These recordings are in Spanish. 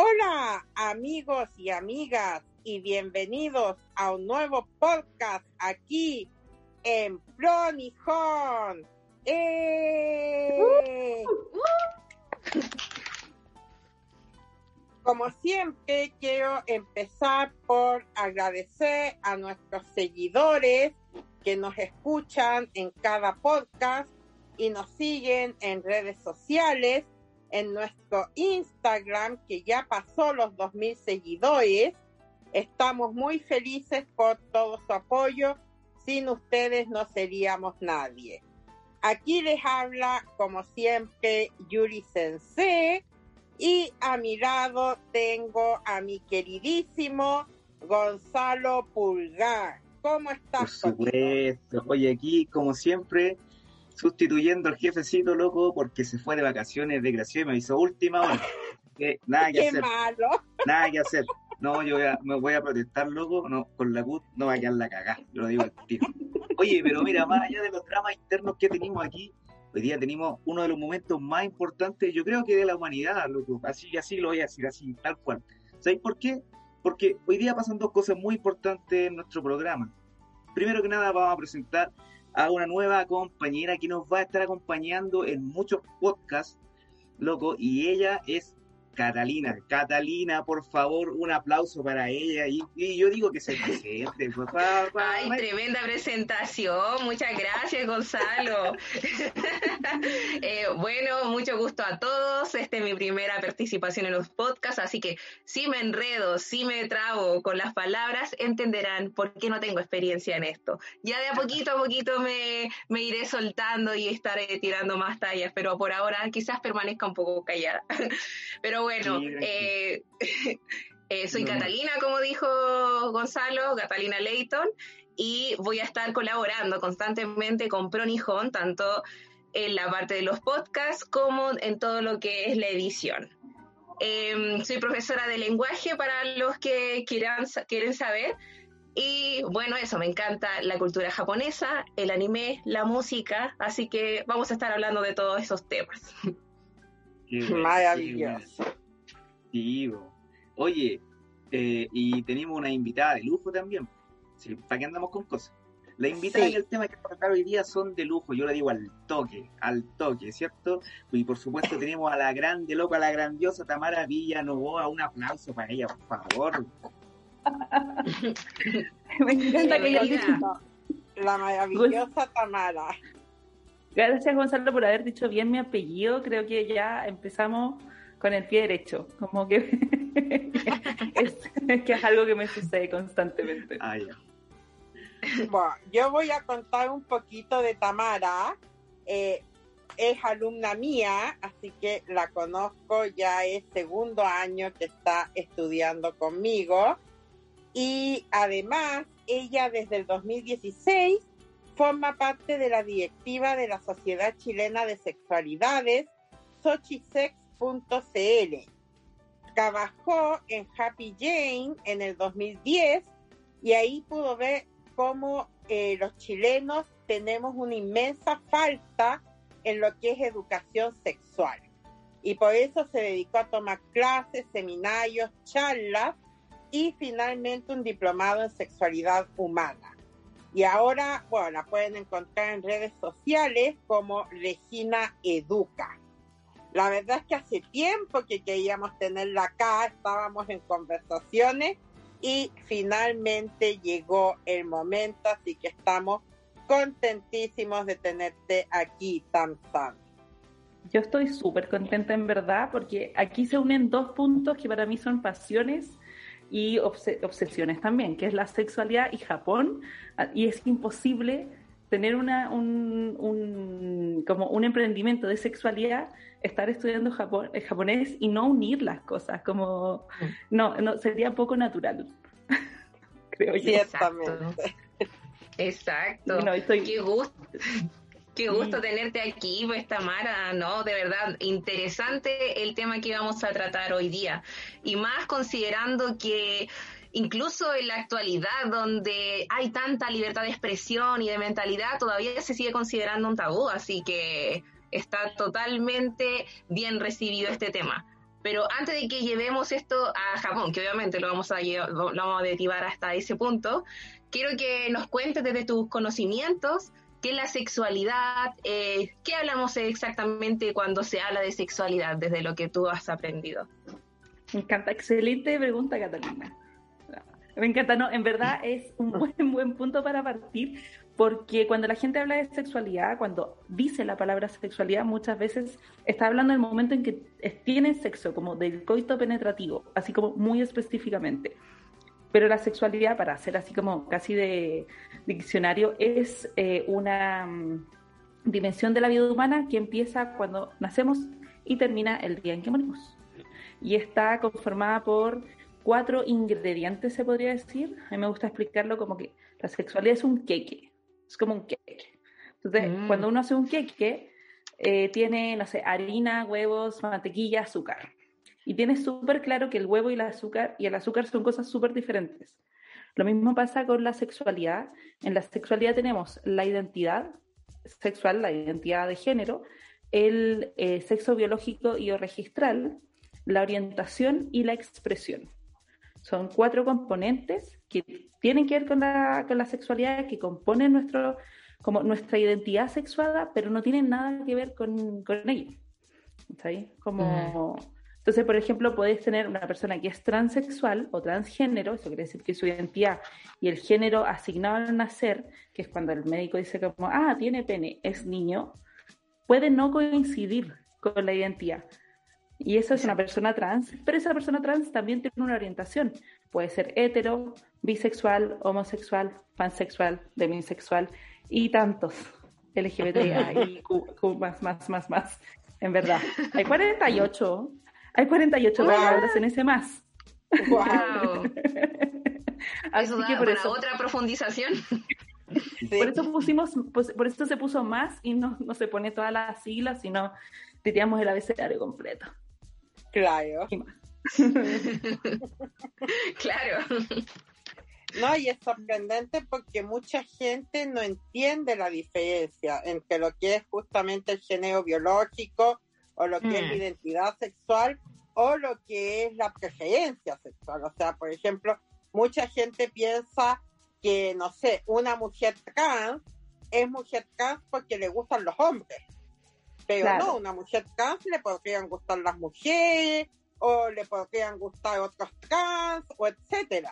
Hola amigos y amigas y bienvenidos a un nuevo podcast aquí en Pronijón. ¡Eh! Como siempre, quiero empezar por agradecer a nuestros seguidores que nos escuchan en cada podcast y nos siguen en redes sociales en nuestro Instagram, que ya pasó los 2.000 seguidores. Estamos muy felices por todo su apoyo. Sin ustedes no seríamos nadie. Aquí les habla, como siempre, Yuri Sensei. Y a mi lado tengo a mi queridísimo Gonzalo Pulgar. ¿Cómo estás? Por supuesto. Oye, aquí, como siempre, sustituyendo al jefecito, loco, porque se fue de vacaciones de gracia y me hizo última hora. Que nada que Qué hacer. malo. Nada que hacer. No, yo voy a- me voy a protestar, loco, no, con la CUT no va a quedar la cagá, lo digo al tiro. Oye, pero mira, más allá de los dramas internos que tenemos aquí, hoy día tenemos uno de los momentos más importantes, yo creo que de la humanidad, loco, así, así lo voy a decir, así, tal cual. ¿Sabéis por qué? Porque hoy día pasan dos cosas muy importantes en nuestro programa. Primero que nada, vamos a presentar a una nueva compañera que nos va a estar acompañando en muchos podcasts, loco, y ella es Catalina. Catalina, por favor, un aplauso para ella. Y, y yo digo que se presente, por favor. Ay, tremenda presentación. Muchas gracias, Gonzalo. Eh, bueno, mucho gusto a todos. Esta es mi primera participación en los podcasts, así que si me enredo, si me trabo con las palabras, entenderán por qué no tengo experiencia en esto. Ya de a poquito a poquito me, me iré soltando y estaré tirando más tallas, pero por ahora quizás permanezca un poco callada. Pero bueno, eh, eh, soy. Catalina, como dijo Gonzalo, Catalina Leighton, y voy a estar colaborando constantemente con Pronijón, tanto en la parte de los podcasts como en todo lo que es la edición. Em, soy profesora de lenguaje para los que quieran, quieren saber. Y bueno, eso, me encanta la cultura japonesa, el anime, la música, así que vamos a estar hablando de todos esos temas. Maravilloso. Sí, bo. Oye, eh, y tenemos una invitada de lujo también. Sí, ¿Para qué andamos con cosas? La invitada Sí. y el tema que vamos a tratar hoy día son de lujo, yo lo digo al toque, al toque, ¿cierto? Y por supuesto tenemos a la grande, loca, a la grandiosa Tamara Villanovoa, un aplauso para ella, por favor. Me encanta que hayas Bienvenida. dicho La maravillosa Tamara. Gracias Gonzalo por haber dicho bien mi apellido. Creo que ya empezamos con el pie derecho. Como que es, es que es algo que me sucede constantemente. Ah, ya. Bueno, yo voy a contar un poquito de Tamara. Eh, es alumna mía, así que la conozco, ya es segundo año que está estudiando conmigo. Y además, ella desde el 2016 forma parte de la directiva de la Sociedad Chilena de Sexualidades, Trabajó en Happy Jane en el 2010 y ahí pudo ver cómo eh, los chilenos tenemos una inmensa falta en lo que es educación sexual. Y por eso se dedicó a tomar clases, seminarios, charlas y finalmente un diplomado en sexualidad humana. Y ahora, bueno, la pueden encontrar en redes sociales como Regina Educa. La verdad es que hace tiempo que queríamos tenerla acá, estábamos en conversaciones y finalmente llegó el momento, así que estamos contentísimos de tenerte aquí, Tam Tam. Yo estoy súper contenta en verdad porque aquí se unen dos puntos que para mí son pasiones y obse- obsesiones también, que es la sexualidad y Japón. Ah, Y es imposible tener una, un, un- como un emprendimiento de sexualidad, estar estudiando japón, eh, japonés y no unir las cosas, como no, no sería poco natural. Creo yo. Ciertamente. Exacto. No, estoy- Qué gusto. Qué gusto Sí. tenerte aquí, pues Tamara, ¿no? De verdad, interesante el tema que vamos a tratar hoy día. Y más considerando que incluso en la actualidad, donde hay tanta libertad de expresión y de mentalidad, todavía se sigue considerando un tabú, así que está totalmente bien recibido este tema. Pero antes de que llevemos esto a Japón, que obviamente lo vamos a, lo vamos a derivar hasta ese punto, quiero que nos cuentes desde tus conocimientos qué es la sexualidad, eh, qué hablamos exactamente cuando se habla de sexualidad desde lo que tú has aprendido. Me encanta, excelente pregunta, Catalina. Me encanta, no, en verdad es un buen, buen punto para partir, porque cuando la gente habla de sexualidad, cuando dice la palabra sexualidad, muchas veces está hablando del momento en que tienen sexo, como del coito penetrativo, así como muy específicamente. Pero la sexualidad, para hacer así como casi de diccionario, es eh, una mm, dimensión de la vida humana que empieza cuando nacemos y termina el día en que morimos. Y está conformada por cuatro ingredientes, se podría decir. A mí me gusta explicarlo como que la sexualidad es un queque, es como un queque. Entonces, mm. cuando uno hace un queque, eh, tiene, no sé, harina, huevos, mantequilla, azúcar. Y tiene súper claro que el huevo y el azúcar y el azúcar son cosas súper diferentes. Lo mismo pasa con la sexualidad. En la sexualidad tenemos la identidad sexual, la identidad de género, el eh, sexo biológico y o registral, la orientación y la expresión. Son cuatro componentes que tienen que ver con la, con la sexualidad, que componen nuestro, como nuestra identidad sexuada, pero no tienen nada que ver con, con ella. ¿Está ahí? Como... Mm. Entonces, por ejemplo, puedes tener una persona que es transexual o transgénero, eso quiere decir que su identidad y el género asignado al nacer, que es cuando el médico dice como, ah, tiene pene, es niño, puede no coincidir con la identidad. Y eso es una persona trans, pero esa persona trans también tiene una orientación. Puede ser hetero, bisexual, homosexual, pansexual, demisexual y tantos. LGBTI Q, más, más, más, más. En verdad. Hay 48 hay 48 palabras en ese más. ¡Wow! Así que por eso, otra profundización. Por eso pusimos, pues, por eso se puso más y no, no se pone todas las siglas, sino tiramos el abecedario completo. Claro. claro. No, y es sorprendente porque mucha gente no entiende la diferencia entre lo que es justamente el género biológico o lo que es la mm. identidad sexual o lo que es la preferencia sexual. O sea, por ejemplo, mucha gente piensa que, no sé, una mujer trans es mujer trans porque le gustan los hombres. Pero no, una mujer trans le podrían gustar las mujeres o le podrían gustar otros trans o etcétera.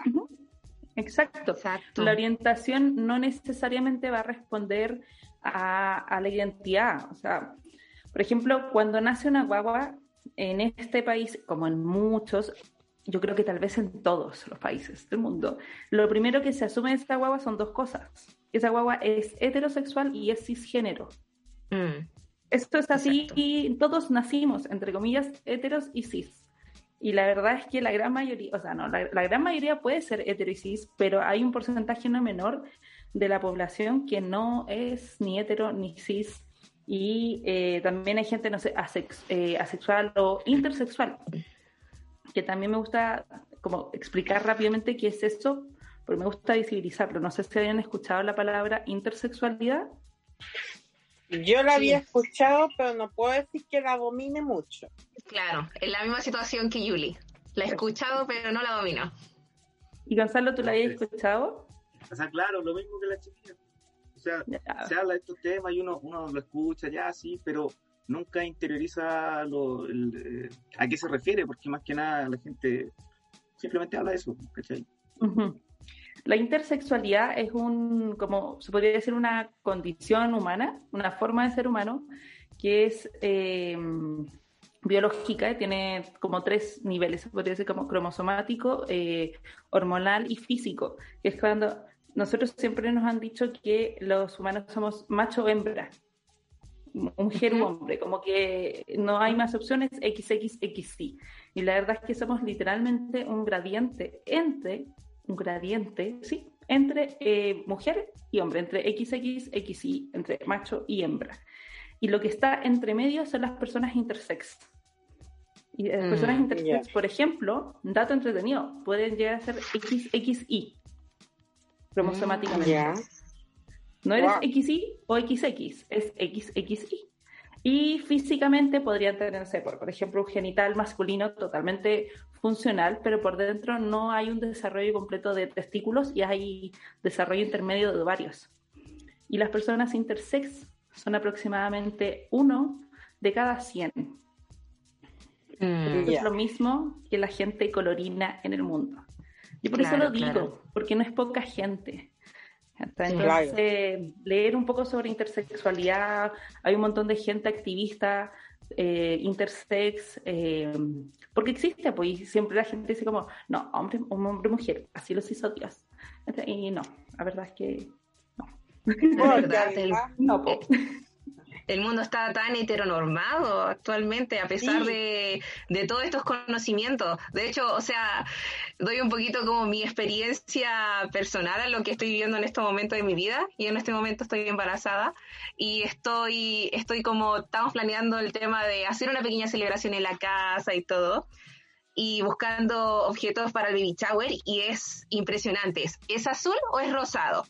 Exacto. Exacto. La orientación no necesariamente va a responder a, a la identidad. O sea, por ejemplo, cuando nace una guagua en este país, como en muchos, yo creo que tal vez en todos los países del mundo, lo primero que se asume de esta guagua son dos cosas. Esa guagua es heterosexual y es cisgénero. Mm. Esto es así y todos nacimos, entre comillas, heteros y cis. Y la verdad es que la gran mayoría, o sea, no, la, la gran mayoría puede ser hetero y cis, pero hay un porcentaje no menor de la población que no es ni hetero ni cis y eh, también hay gente, no sé, eh, asexual o intersexual, que también me gusta como explicar rápidamente qué es esto, porque me gusta visibilizarlo. No sé si habían escuchado la palabra intersexualidad. Yo la había escuchado, pero no puedo decir que la domine mucho. Claro, en la misma situación que Yuli. La he escuchado, pero no la domino. ¿Y Gonzalo, tú la habías escuchado? O sea, claro, lo mismo que la chiquilla sea, se habla de estos temas y uno, uno lo escucha ya, sí, pero nunca interioriza lo, eh, a qué se refiere, porque más que nada la gente simplemente habla de eso, ¿cachai? La intersexualidad es un, como se podría decir, una condición humana, una forma de ser humano que es eh, biológica, tiene como tres niveles, se podría decir como cromosomático, eh, hormonal y físico, que es cuando nosotros siempre nos han dicho que los humanos somos macho o hembra, mujer u hombre, como que no hay más opciones XXXY. Y la verdad es que somos literalmente un gradiente entre, un gradiente, sí, entre eh, mujer y hombre, entre XXXY, entre macho y hembra. Y lo que está entre medio son las personas intersex. Y las personas mm, intersex, por ejemplo, dato entretenido, pueden llegar a ser XXY cromosomáticamente. No eres XY o XX, es XXY. Y físicamente podrían tenerse, por, por ejemplo, un genital masculino totalmente funcional, pero por dentro no hay un desarrollo completo de testículos y hay desarrollo intermedio de ovarios. Y las personas intersex son aproximadamente uno de cada 100. Mm. Es lo mismo que la gente colorina en el mundo. Y por eso lo digo, porque no es poca gente. Entonces, leer un poco sobre intersexualidad, hay un montón de gente activista, eh, intersex, eh, porque existe, pues siempre la gente dice como, no, hombre, un hombre, mujer, así los hizo Dios. Y no, la verdad es que no. no, pues el mundo está tan heteronormado actualmente, a pesar de, de, todos estos conocimientos. De hecho, o sea, doy un poquito como mi experiencia personal a lo que estoy viviendo en este momento de mi vida. Y en este momento estoy embarazada y estoy, estoy como, estamos planeando el tema de hacer una pequeña celebración en la casa y todo y buscando objetos para el baby shower y es impresionante. ¿Es azul o es rosado?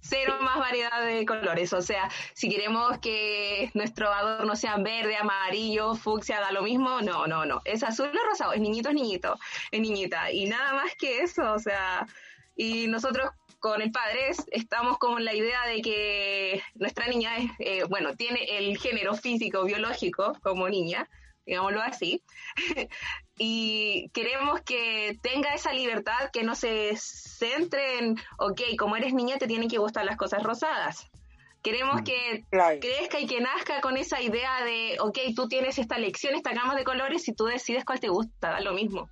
Cero más variedad de colores. O sea, si queremos que nuestro adorno sea verde, amarillo, fucsia, da lo mismo, no, no, no. Es azul o rosado, es niñito, es niñito, es niñita. Y nada más que eso, o sea, y nosotros con el padre estamos con la idea de que nuestra niña es, eh, bueno, tiene el género físico, biológico como niña, digámoslo así, y queremos que tenga esa libertad, que no se centre en, ok, como eres niña te tienen que gustar las cosas rosadas. Queremos mm. que crezca y que nazca con esa idea de, ok, tú tienes esta lección, esta gama de colores y tú decides cuál te gusta, da lo mismo.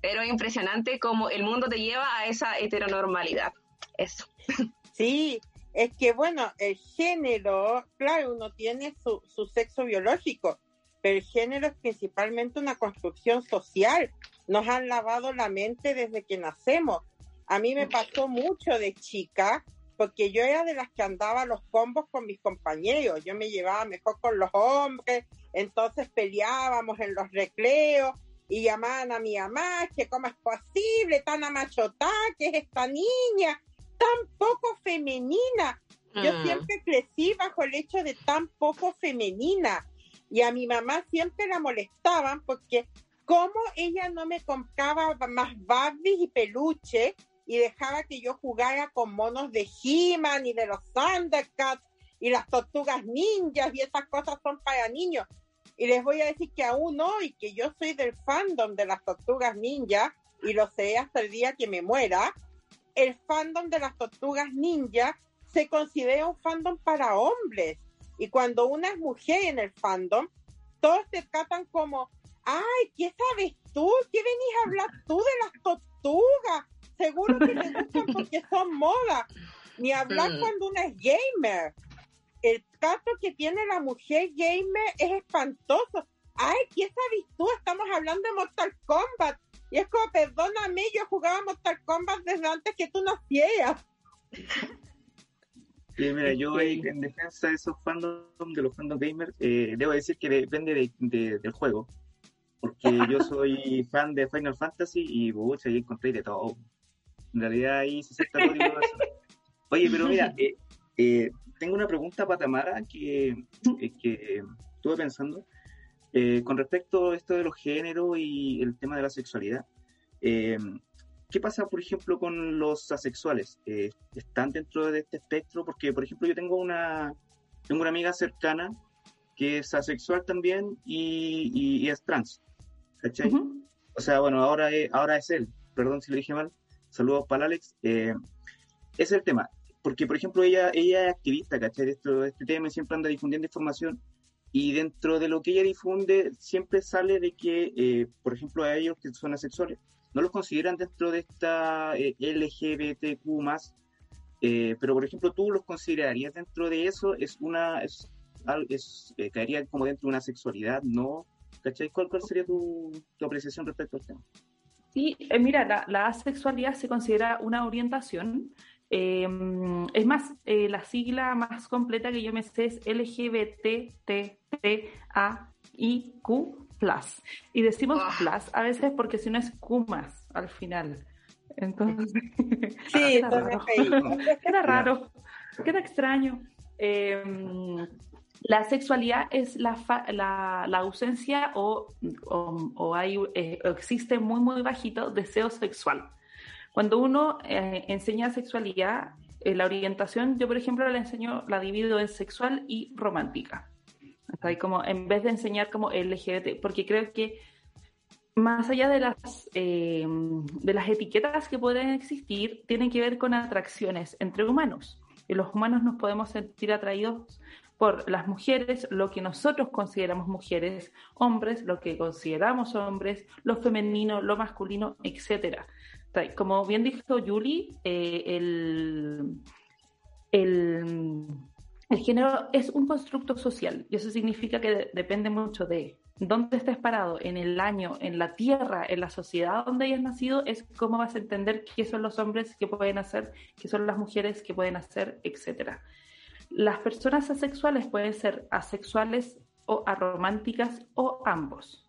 Pero es impresionante cómo el mundo te lleva a esa heteronormalidad. Eso. Sí, es que bueno, el género, claro, uno tiene su, su sexo biológico, pero el género es principalmente una construcción social. Nos han lavado la mente desde que nacemos. A mí me pasó mucho de chica, porque yo era de las que andaba los combos con mis compañeros. Yo me llevaba mejor con los hombres, entonces peleábamos en los recreos y llamaban a mi mamá, que cómo es posible, tan amachotá, que es esta niña, tan poco femenina. Yo mm. siempre crecí bajo el hecho de tan poco femenina. Y a mi mamá siempre la molestaban porque como ella no me compraba más Barbies y peluches y dejaba que yo jugara con monos de He-Man y de los Thundercats y las tortugas ninjas y esas cosas son para niños. Y les voy a decir que aún hoy, que yo soy del fandom de las tortugas ninjas y lo sé hasta el día que me muera, el fandom de las tortugas ninjas se considera un fandom para hombres y cuando una es mujer en el fandom, todos te tratan como, ay, ¿qué sabes tú? ¿Qué venís a hablar tú de las tortugas? Seguro que te gustan porque son moda. Ni hablar cuando una es gamer. El trato que tiene la mujer gamer es espantoso. Ay, ¿qué sabes tú? Estamos hablando de Mortal Kombat. Y es como, perdóname, yo jugaba Mortal Kombat desde antes que tú nacieras. Sí, mira, yo en defensa de esos fandom, de los fandom gamers, eh, debo decir que depende de, del juego. Porque yo soy fan de Final Fantasy y pucha, ahí encontré de todo. En realidad ahí se acepta todo Oye, pero mira, eh, eh, tengo una pregunta para Tamara que, que estuve pensando. con respecto a esto de los géneros y el tema de la sexualidad. ¿Qué pasa, por ejemplo, con los asexuales? Eh, ¿Están dentro de este espectro? Porque, por ejemplo, yo tengo una, tengo una amiga cercana que es asexual también y, es trans. ¿Cachai? O sea, bueno, ahora es, ahora es él. Perdón si lo dije mal. Saludos para Alex. Eh, es el tema. Porque, por ejemplo, ella, ella es activista, ¿cachai? De, esto, este tema siempre anda difundiendo información. Y dentro de lo que ella difunde, siempre sale de que, eh, por ejemplo, a ellos que son asexuales, no los consideran dentro de esta eh, LGBTQ eh, pero por ejemplo tú los considerarías dentro de eso, es una, eh, caería como dentro de una sexualidad, ¿no? ¿Cachai? ¿Cuál, sería tu, apreciación respecto al tema? Sí, mira, la, la, asexualidad se considera una orientación. Es más, la sigla más completa que yo me sé es LGBTTAIQ plus. Y decimos plus a veces porque si no es kumas al final. Entonces, sí, queda, raro. queda raro, queda extraño. Em, La sexualidad es la, la, la ausencia o, o, hay, eh, existe muy, muy bajito deseo sexual. Cuando uno eh, enseña sexualidad, eh, la orientación, yo por ejemplo la enseño, la divido en sexual y romántica. Como en vez de enseñar como LGBT, porque creo que más allá de las, de las etiquetas que pueden existir, tienen que ver con atracciones entre humanos. Y los humanos nos podemos sentir atraídos por las mujeres, lo que nosotros consideramos mujeres, hombres, lo que consideramos hombres, lo femenino, lo masculino, etcétera. Como bien dijo Julie, eh, el, el, género es un constructo social y eso significa que depende mucho de dónde estés parado, en el año, en la tierra, en la sociedad donde hayas nacido, es cómo vas a entender qué son los hombres que pueden hacer, qué son las mujeres que pueden hacer, etcétera. Las personas asexuales pueden ser asexuales o arománticas o ambos.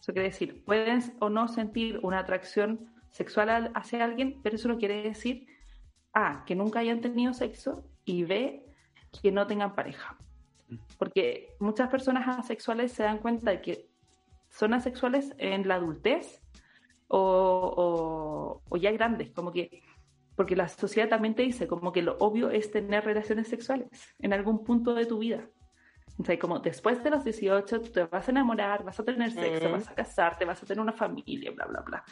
Eso quiere decir, pueden o no sentir una atracción sexual hacia alguien, pero eso no quiere decir A, que nunca hayan tenido sexo y B, que no tengan pareja. Porque muchas personas asexuales se dan cuenta de que son asexuales en la adultez o, o ya grandes, como que porque la sociedad también te dice como que lo obvio es tener relaciones sexuales en algún punto de tu vida. O sea, como después de los 18 tú te vas a enamorar, vas a tener sexo, vas a casarte, vas a tener una familia, bla, bla, bla.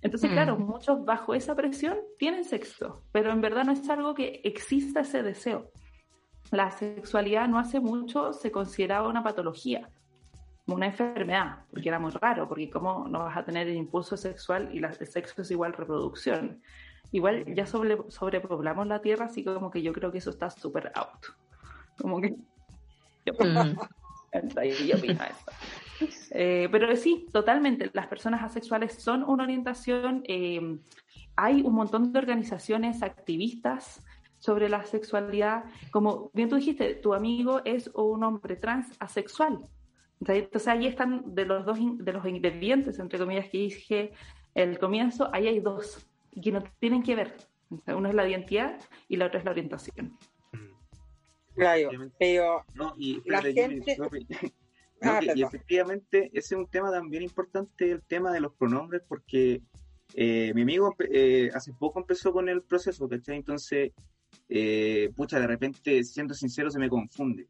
Entonces, claro, mm. muchos bajo esa presión tienen sexo, pero en verdad no es algo que exista ese deseo. La sexualidad no hace mucho se consideraba una patología, una enfermedad, porque era muy raro, porque cómo no vas a tener el impulso sexual y el sexo es igual reproducción. Igual ya sobre, sobrepoblamos la Tierra, así como que yo creo que eso está súper out. Como que... Yo, mm. eh, pero sí, totalmente. Las personas asexuales son una orientación. Eh, hay un montón de organizaciones activistas sobre la sexualidad. Como bien tú dijiste, tu amigo es un hombre trans asexual. Entonces ahí están de los dos de los ingredientes, entre comillas, que dije el comienzo, ahí hay dos que no tienen que ver. uno es la identidad y la otra es la orientación. Claro, pero no, y, la gente... Ah, y, efectivamente ese es un tema también importante, el tema de los pronombres, porque eh, mi amigo eh, hace poco empezó con el proceso, ¿cachai? Entonces, eh, pucha, de repente, siendo sincero, se me confunde.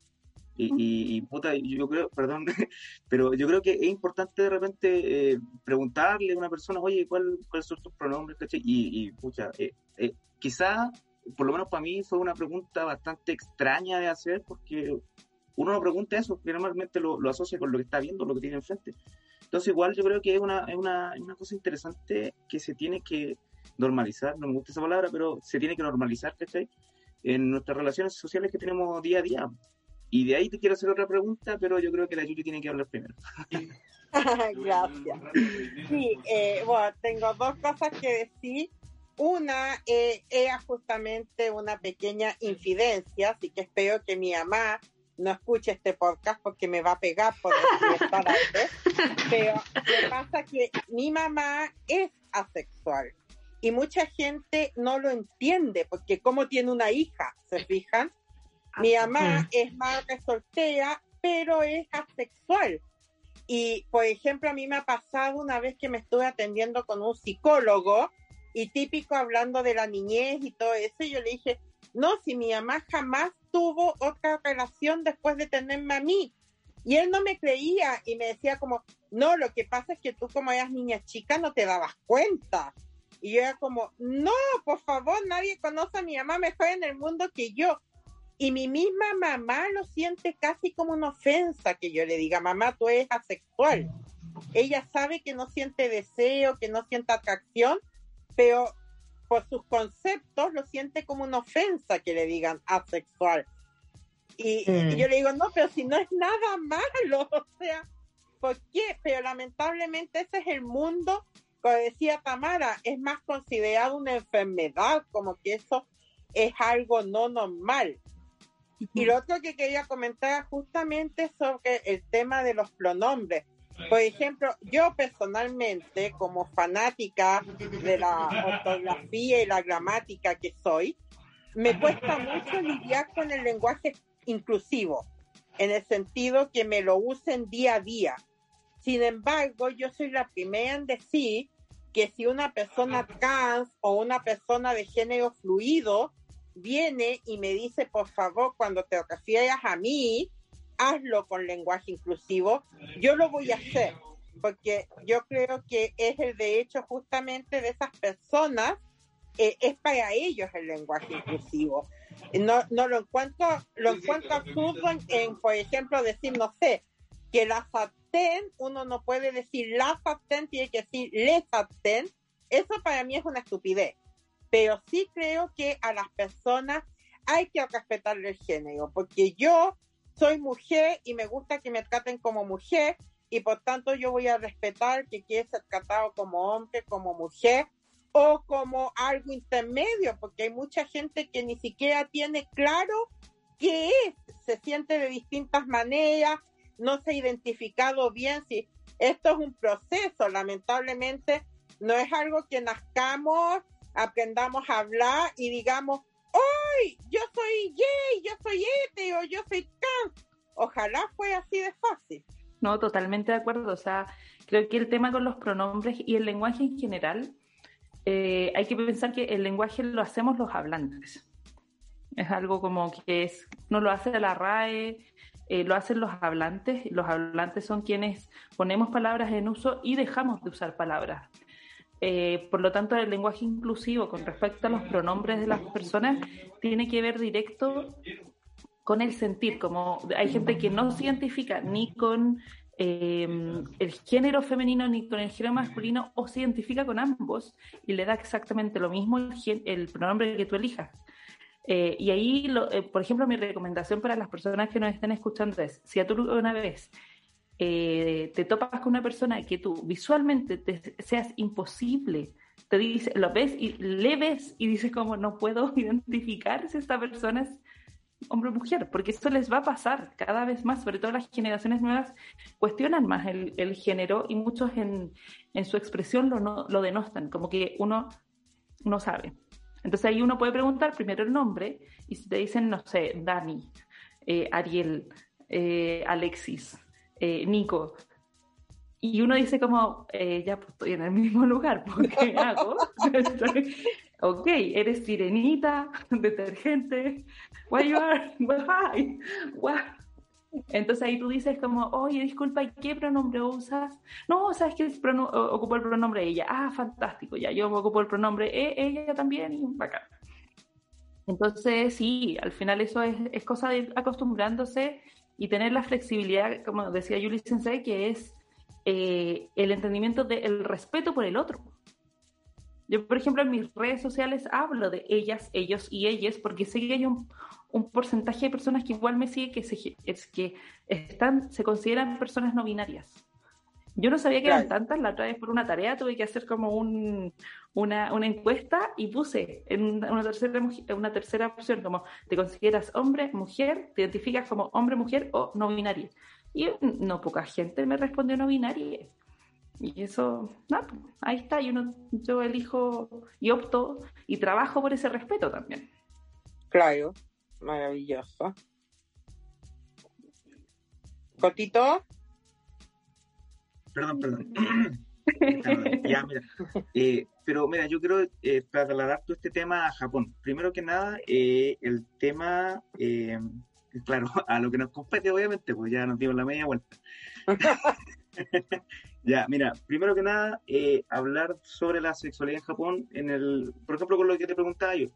Y, puta, yo creo, perdón, pero yo creo que es importante de repente eh, preguntarle a una persona, oye, ¿cuál, ¿cuáles son tus pronombres? Y, y pucha, eh, eh, quizá, por lo menos para mí, fue una pregunta bastante extraña de hacer, porque uno no pregunta eso, que normalmente lo, lo, asocia con lo que está viendo, lo que tiene enfrente. Entonces, igual yo creo que es una, es una, una cosa interesante que se tiene que normalizar, no me gusta esa palabra, pero se tiene que normalizar, ¿cachai? En nuestras relaciones sociales que tenemos día a día. Y de ahí te quiero hacer otra pregunta, pero yo creo que la Yuri tiene que hablar primero. Gracias. Sí, eh, bueno, tengo dos cosas que decir. Una eh, era justamente una pequeña infidencia, así que espero que mi mamá no escuche este podcast porque me va a pegar por decir Pero lo que pasa es que mi mamá es asexual y mucha gente no lo entiende porque como tiene una hija, ¿se fijan? Mi mamá es madre soltera, pero es asexual. Y, por ejemplo, a mí me ha pasado una vez que me estuve atendiendo con un psicólogo y típico hablando de la niñez y todo eso, yo le dije, no, si mi mamá jamás tuvo otra relación después de tenerme a mí. Y él no me creía y me decía como, no, lo que pasa es que tú como eras niña chica no te dabas cuenta. Y yo era como, no, por favor, nadie conoce a mi mamá mejor en el mundo que yo. Y mi misma mamá lo siente casi como una ofensa que yo le diga, mamá, tú eres asexual. Ella sabe que no siente deseo, que no siente atracción, pero por sus conceptos lo siente como una ofensa que le digan asexual. Y, mm. yo le digo, no, pero si no es nada malo, o sea, ¿por qué? Pero lamentablemente ese es el mundo, como decía Tamara, es más considerado una enfermedad, como que eso es algo no normal. Y lo otro que quería comentar justamente sobre el tema de los pronombres. Por ejemplo, yo personalmente, como fanática de la ortografía y la gramática que soy, me cuesta mucho lidiar con el lenguaje inclusivo. en el sentido que me lo usen día a día. Sin embargo, yo soy la primera en decir que si una persona trans o una persona de género fluido viene y me dice, por favor, cuando te refieras a mí, hazlo con lenguaje inclusivo, yo lo voy a hacer, porque yo creo que es el derecho justamente de esas personas, eh, es para ellos el lenguaje inclusivo. No, no lo encuentro, lo encuentro absurdo en, por ejemplo, decir, no sé, que la sartén, uno no puede decir la sartén, tiene que decir le sartén. Eso para mí es una estupidez. Pero sí creo que a las personas hay que respetarle el género, porque yo soy mujer y me gusta que me traten como mujer y por tanto yo voy a respetar que quiere ser tratado como hombre, como mujer o como algo intermedio, porque hay mucha gente que ni siquiera tiene claro qué es, se siente de distintas maneras, no se ha identificado bien si esto es un proceso, lamentablemente no es algo que nazcamos, aprendamos a hablar y digamos, ¡ay! Yo soy gay, yo soy hetero, yo soy trans. Ojalá fue así de fácil. No, totalmente de acuerdo. O sea, creo que el tema con los pronombres y el lenguaje en general, eh, hay que pensar que el lenguaje lo hacemos los hablantes. Es algo como que es, no lo hace la RAE, eh, lo hacen los hablantes. Los hablantes son quienes ponemos palabras en uso y dejamos de usar palabras. Eh, por lo tanto, el lenguaje inclusivo con respecto a los pronombres de las personas tiene que ver directo con el sentir, como hay gente que no se identifica ni con em, el género femenino ni con el género masculino o se identifica con ambos y le da exactamente lo mismo el, pronombre que tú elijas. Eh, y ahí, eh, por ejemplo, mi recomendación para las personas que nos estén escuchando es, si a tú una vez eh, te topas con una persona que tú visualmente te seas imposible, te dice, lo ves y le ves y dices como no puedo identificar si esta persona es hombre o mujer, porque esto les va a pasar cada vez más, sobre todo las generaciones nuevas cuestionan más el, género y muchos en, su expresión lo, no, lo denostan, como que uno no sabe. Entonces ahí uno puede preguntar primero el nombre y si te dicen, no sé, Dani, eh, Ariel, eh, Alexis, eh, Nico, y uno dice como, ya pues estoy en el mismo lugar, ¿qué hago? ok, eres sirenita, detergente, why you are, why, why. Entonces ahí tú dices como, oye, disculpa, ¿y qué pronombre usas? No, ¿sabes que ocupo el pronombre ella? Ah, fantástico, ya, yo ocupo el pronombre e, ella también y bacán. Entonces, sí, al final eso es, es cosa de ir acostumbrándose y tener la flexibilidad, como decía Julie Sensei, que es eh, el entendimiento del respeto por el otro. Yo, por ejemplo, en mis redes sociales hablo de ellas, ellos y ellas, porque sé que hay un, porcentaje de personas que igual me sigue que, se, es que están, se consideran personas no binarias. Yo no sabía que eran tantas, la otra vez por una tarea tuve que hacer como un, una, una, encuesta y puse en una tercera, una tercera opción como te consideras hombre, mujer, te identificas como hombre, mujer o no binaria. Y no poca gente me respondió no binaria. Y eso, no, ahí está, y uno, yo elijo y opto y trabajo por ese respeto también. Claro, maravilloso. ¿Cotito? Perdón, perdón. ya, mira. Eh, pero mira, yo quiero eh, trasladar todo este tema a Japón. Primero que nada, eh, el tema, eh, claro, a lo que nos compete, obviamente, pues ya nos dimos la media vuelta. Ya, mira, primero que nada, eh, hablar sobre la sexualidad en Japón, en el, por ejemplo, con lo que te preguntaba yo,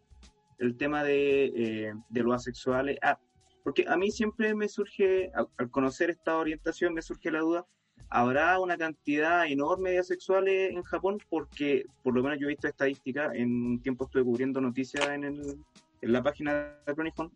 el tema de, eh, los asexuales. Ah, porque a mí siempre me surge, al, conocer esta orientación, me surge la duda, ¿habrá una cantidad enorme de asexuales en Japón? Porque por lo menos yo he visto estadísticas, en un tiempo estuve cubriendo noticias en, el, en la página de Pronijón,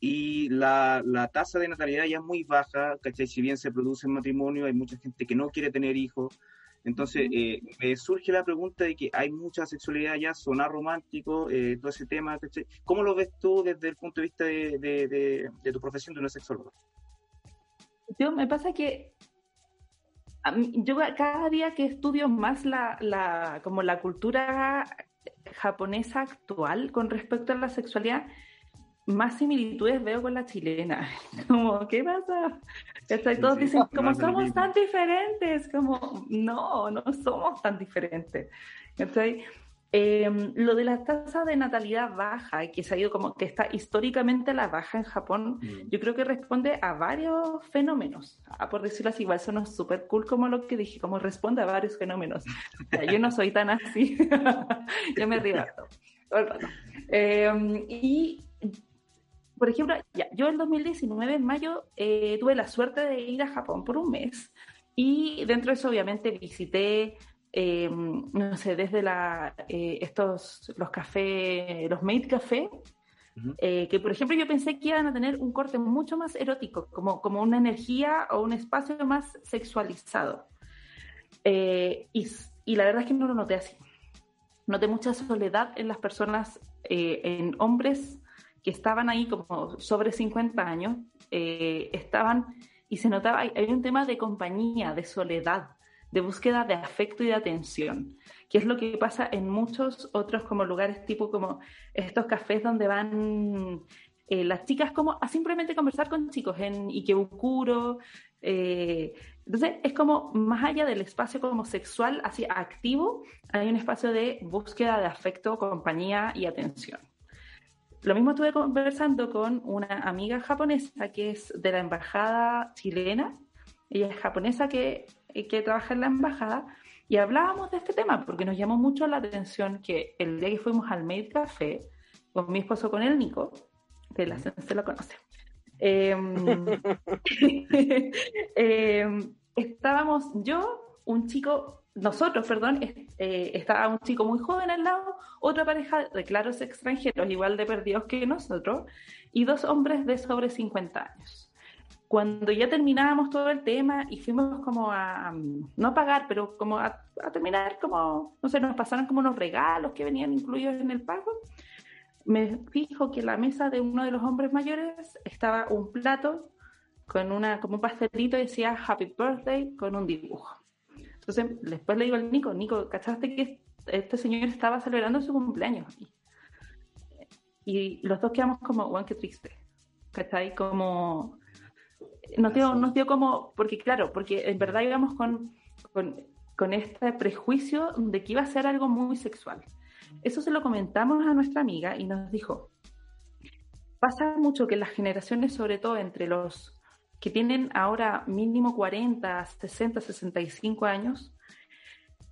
y la, la, tasa de natalidad ya es muy baja, ¿cachai? Si bien se produce en matrimonio, hay mucha gente que no quiere tener hijos. Entonces, eh, me surge la pregunta de que hay mucha sexualidad ya, sonar romántico, eh, todo ese tema, ¿cachai? ¿Cómo lo ves tú desde el punto de vista de, de, de, tu profesión de una sexóloga? Yo, me pasa que yo cada día que estudio más la, la, como la cultura japonesa actual con respecto a la sexualidad, más similitudes veo con la chilena. Como, ¿qué pasa? Todos dicen, como somos tan diferentes, como, no, no somos tan diferentes. Entonces, em, lo de la tasa de natalidad baja, que se ha ido como que está históricamente la baja en Japón, mm. yo creo que responde a varios fenómenos. Ah, por decirlo así, igual son súper cool como lo que dije, como responde a varios fenómenos. yo no soy tan así, yo me río. Eh, y por ejemplo, ya, yo en 2019, en mayo, eh, tuve la suerte de ir a Japón por un mes y dentro de eso obviamente visité, em, no sé, desde la, eh, estos, los cafés, los Made Café, eh, que por ejemplo yo pensé que iban a tener un corte mucho más erótico, como, como una energía o un espacio más sexualizado. Y, y, la verdad es que no lo noté así. Noté mucha soledad en las personas, en hombres que estaban ahí como sobre 50 años, eh, estaban y se notaba, hay, un tema de compañía, de soledad, de búsqueda de afecto y de atención, que es lo que pasa en muchos otros como lugares tipo como estos cafés donde van eh, las chicas como a simplemente conversar con chicos en Ikebukuro. Eh, entonces es como más allá del espacio como sexual, así activo, hay un espacio de búsqueda de afecto, compañía y atención. Lo mismo estuve conversando con una amiga japonesa que es de la embajada chilena. Ella es japonesa que, que trabaja en la embajada y hablábamos de este tema porque nos llamó mucho la atención que el día que fuimos al Made Café con mi esposo, con el Nico, que la se lo conoce, em, em, estábamos yo, un chico nosotros, perdón, eh, estaba un chico muy joven al lado, otra pareja de claros extranjeros, igual de perdidos que nosotros, y dos hombres de sobre 50 años. Cuando ya terminábamos todo el tema y fuimos como a, no a pagar, pero como a, terminar, como, no sé, nos pasaron como unos regalos que venían incluidos en el pago, me fijo que en la mesa de uno de los hombres mayores estaba un plato con una, como un pastelito y decía Happy Birthday con un dibujo. Entonces, después le digo al Nico, Nico, ¿cachaste que este señor estaba celebrando su cumpleaños? Y los dos quedamos como, guau, qué triste. ¿Cachai? Como... Nos dio, nos dio como, porque claro, porque en verdad íbamos con, con, con este prejuicio de que iba a ser algo muy sexual. Eso se lo comentamos a nuestra amiga y nos dijo, pasa mucho que las generaciones, sobre todo entre los que tienen ahora mínimo 40, 60, 65 años,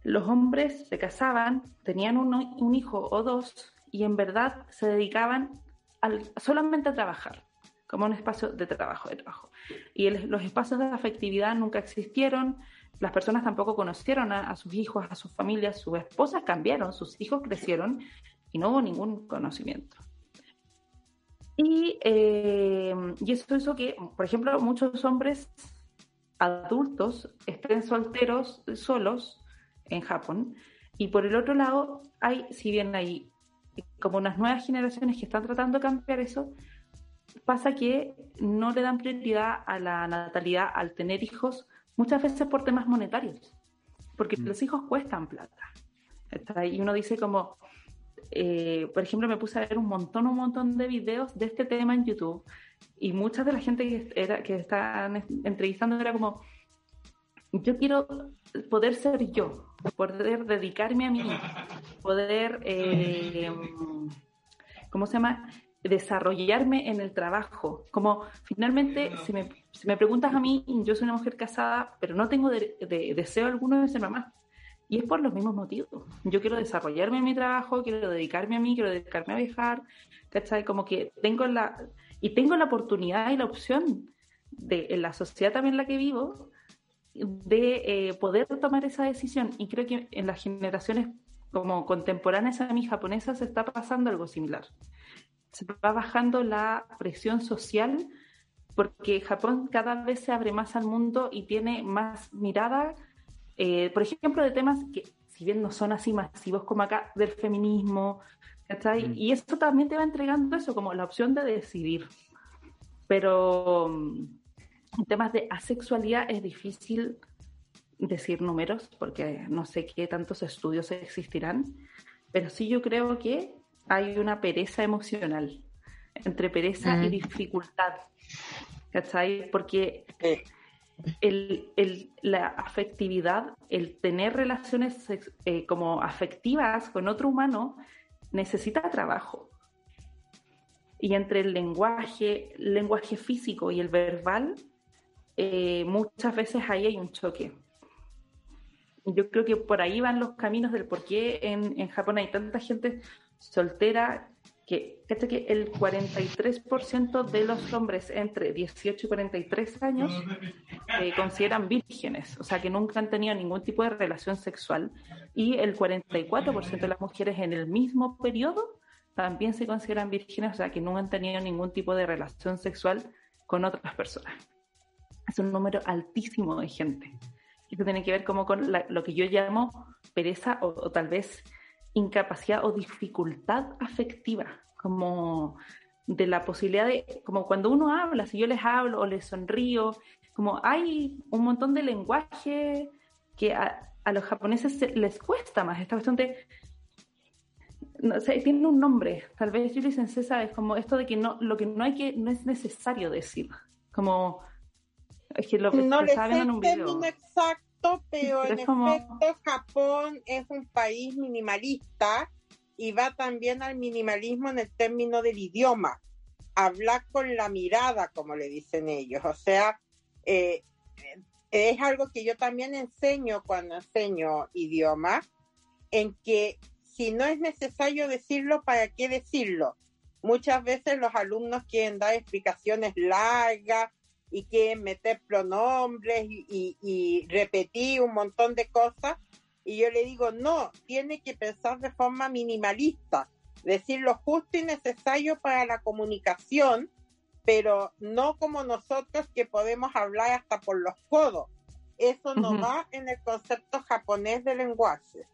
los hombres se casaban, tenían un, hijo o dos y en verdad se dedicaban solamente a trabajar, como un espacio de trabajo, de trabajo. Y los espacios de afectividad nunca existieron, las personas tampoco conocieron a, sus hijos, a sus familias, sus esposas cambiaron, sus hijos crecieron y no hubo ningún conocimiento. Y, eh, y eso hizo que, por ejemplo, muchos hombres adultos estén solteros, solos en Japón. Y por el otro lado, hay, si bien hay como unas nuevas generaciones que están tratando de cambiar eso, pasa que no le dan prioridad a la natalidad al tener hijos, muchas veces por temas monetarios, porque mm. los hijos cuestan plata. Y uno dice como, eh, por ejemplo, me puse a ver un montón, un montón de videos de este tema en YouTube y mucha de la gente que, era, que estaban entrevistando era como, yo quiero poder ser yo, poder dedicarme a mí, poder, eh, ¿cómo se llama? desarrollarme en el trabajo. Como finalmente, si me, si me preguntas a mí, yo soy una mujer casada, pero no tengo deseo alguno de ser mamá. Y es por los mismos motivos. Yo quiero desarrollarme en mi trabajo, quiero dedicarme a mí, quiero dedicarme a viajar, ¿cachai? Como que tengo la, y tengo la oportunidad y la opción de, en la sociedad también en la que vivo, de eh, poder tomar esa decisión. Y creo que en las generaciones como contemporáneas a mí japonesas está pasando algo similar. Se va bajando la presión social porque Japón cada vez se abre más al mundo y tiene más mirada eh, por ejemplo, de temas que, si bien no son así masivos como acá, del feminismo, ¿cachai? Mm. Y eso también te va entregando eso, como la opción de decidir. Pero mm, en temas de asexualidad es difícil decir números, porque no sé qué tantos estudios existirán, pero sí yo creo que hay una pereza emocional entre pereza y mm. dificultad. ¿Cachai? Porque el, la afectividad, el tener relaciones eh, como afectivas con otro humano, necesita trabajo. Y entre el lenguaje, el lenguaje físico y el verbal, eh, muchas veces ahí hay un choque. Yo creo que por ahí van los caminos del por qué en, en Japón hay tanta gente soltera que, que el 43% de los hombres entre 18 y 43 años eh, consideran vírgenes, o sea que nunca han tenido ningún tipo de relación sexual, y el 44% de las mujeres en el mismo periodo también se consideran vírgenes, o sea que nunca han tenido ningún tipo de relación sexual con otras personas. Es un número altísimo de gente. Esto tiene que ver como con lo que yo llamo pereza o tal vez incapacidad o dificultad afectiva, como de la posibilidad de, como cuando uno habla, si yo les hablo o les sonrío, como hay un montón de lenguaje que a, los japoneses les cuesta más, esta cuestión de, no sé, tiene un nombre, tal vez yo dicen César, es como esto de que no, lo que no hay que, no es necesario decir, como, es que lo que no saben en un video. Exacto pero en efecto Japón es un país minimalista y va también al minimalismo en el término del idioma. Hablar con la mirada, como le dicen ellos. O sea, eh, es algo que yo también enseño cuando enseño idioma, en que si no es necesario decirlo, ¿para qué decirlo? Muchas veces los alumnos quieren dar explicaciones largas y quieren meter pronombres y, repetir un montón de cosas. Y yo le digo, no, tiene que pensar de forma minimalista, decir lo justo y necesario para la comunicación, pero no como nosotros que podemos hablar hasta por los codos. Eso no va en el concepto japonés de lenguaje.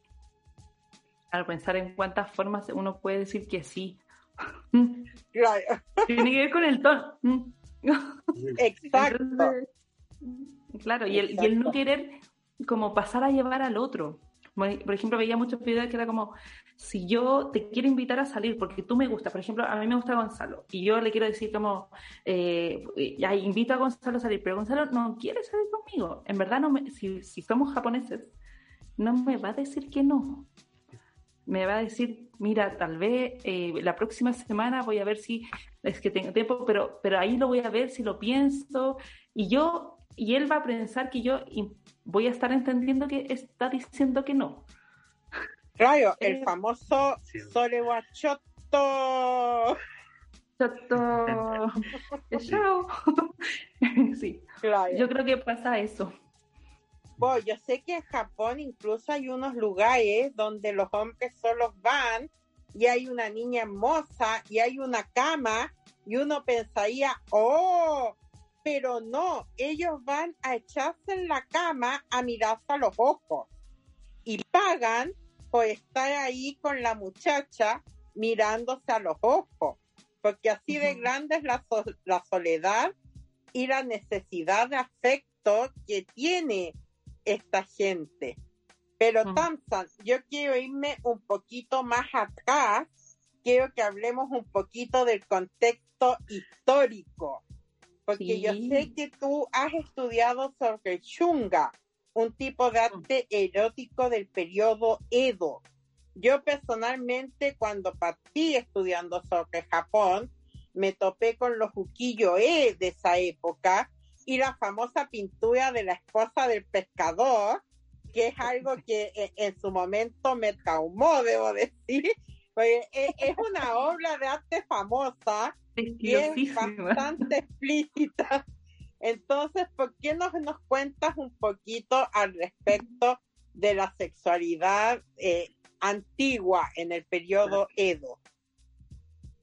Al pensar en cuántas formas uno puede decir que sí. Claro. Tiene que ver con el tono. Exacto. claro, y el, y el no querer como pasar a llevar al otro. Por ejemplo, veía muchos videos que era como, si yo te quiero invitar a salir porque tú me gustas, por ejemplo, a mí me gusta Gonzalo, y yo le quiero decir como, eh, ya invito a Gonzalo a salir, pero Gonzalo no quiere salir conmigo. En verdad, no me, si, si somos japoneses, no me va a decir que no me va a decir, mira, tal vez eh, la próxima semana voy a ver si es que tengo tiempo, pero, pero ahí lo voy a ver si lo pienso. Y yo, y él va a pensar que yo voy a estar entendiendo que está diciendo que no. Claro, el eh, famoso Sorewachoto. Choto. Chao. sí. Claro. Yo creo que pasa eso yo sé que en Japón incluso hay unos lugares donde los hombres solo van y hay una niña hermosa y hay una cama y uno pensaría, oh, pero no, ellos van a echarse en la cama a mirarse a los ojos y pagan por estar ahí con la muchacha mirándose a los ojos, porque así de grande es la, la soledad y la necesidad de afecto que tiene esta gente. Pero mm. yo quiero irme un poquito más acá, quiero que hablemos un poquito del contexto histórico, porque yo sé que tú has estudiado sobre Shunga, un tipo de mm. arte erótico del periodo Edo. Yo personalmente cuando partí estudiando sobre Japón, me topé con los ukiyo-e de esa época, y la famosa pintura de la esposa del pescador, que es algo que e, en, su momento me traumó, debo decir, pues es, una obra de arte famosa y es bastante explícita. Entonces, ¿por qué no nos cuentas un poquito al respecto de la sexualidad eh, antigua en el periodo Edo?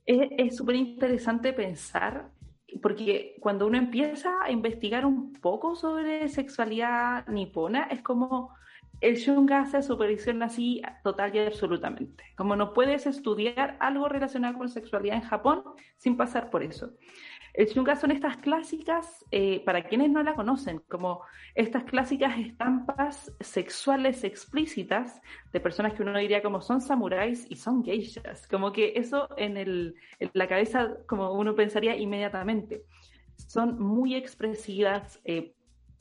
Es súper interesante pensar porque cuando uno empieza a investigar un poco sobre sexualidad nipona, es como el Shunga hace supervisión así total y absolutamente. Como no puedes estudiar algo relacionado con sexualidad en Japón sin pasar por eso. El Shunga son estas clásicas, eh, para quienes no la conocen, como estas clásicas estampas sexuales explícitas de personas que uno diría como son samuráis y son geishas. Como que eso en, el, en la cabeza, como uno pensaría inmediatamente. Son muy expresivas. Eh,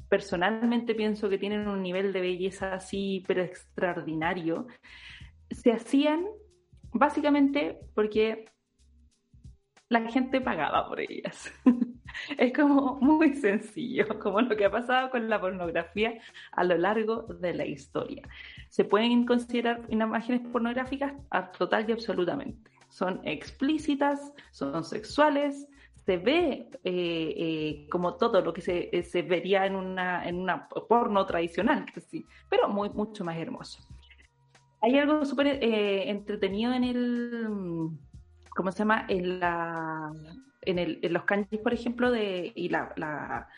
personalmente pienso que tienen un nivel de belleza así, pero extraordinario. Se hacían básicamente porque la gente pagaba por ellas. es como muy sencillo, como lo que ha pasado con la pornografía a lo largo de la historia. Se pueden considerar imágenes pornográficas total y absolutamente. Son explícitas, son sexuales, se ve eh, eh, como todo lo que se, eh, se, vería en una, en una porno tradicional, sí, pero muy, mucho más hermoso. Hay algo súper entretenido en el ¿cómo se llama? En, la, en, el, en los kanjis, por ejemplo, de, y la, la,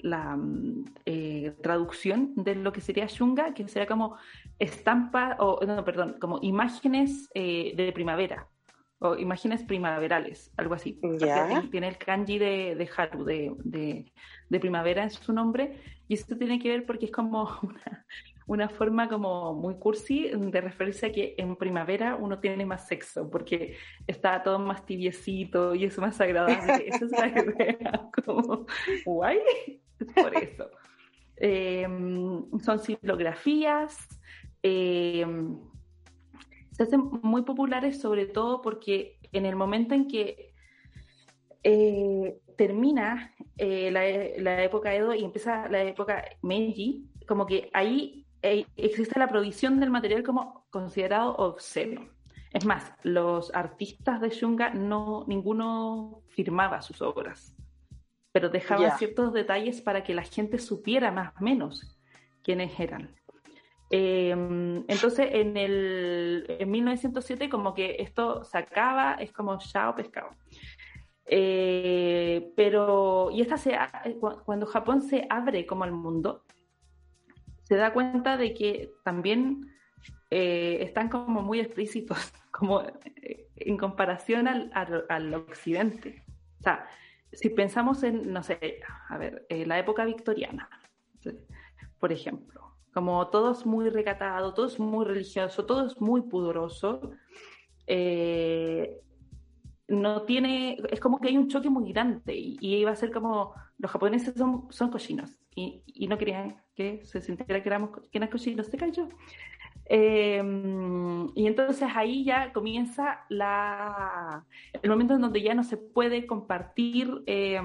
la mm, eh, traducción de lo que sería shunga, que sería como estampa, o no, perdón, como imágenes eh, de primavera, o imágenes primaverales, algo así. tiene, el kanji de, de Haru, de, de, de, primavera en su nombre, y esto tiene que ver porque es como una, una forma como muy cursi de referirse a que en primavera uno tiene más sexo, porque está todo más tibiecito y es más agradable. Esa es la idea, como guay, por eso. Em, son silografías, em, se hacen muy populares sobre todo porque en el momento en que eh, termina eh, la, la, época Edo y empieza la época Meiji, como que ahí e existe la provisión del material como considerado obsceno. Es más, los artistas de Shunga no, ninguno firmaba sus obras, pero dejaban ciertos detalles para que la gente supiera más o menos quiénes eran. Em, entonces, en, el, en 1907, como que esto se acaba, es como chao pescado. Eh, pero, y esta se, cuando Japón se abre como al mundo, se da cuenta de que también eh, están como muy explícitos, como eh, en comparación al, al, occidente. O sea, si pensamos en, no sé, a ver, la época victoriana, por ejemplo, como todo es muy recatado, todo es muy religioso, todo es muy pudoroso, eh, no tiene, es como que hay un choque muy grande y, iba a ser como, los japoneses son, son cochinos y, no querían que se sintiera que éramos que eran cochinos, se cayó. Eh, y entonces ahí ya comienza la, el momento en donde ya no se puede compartir, eh,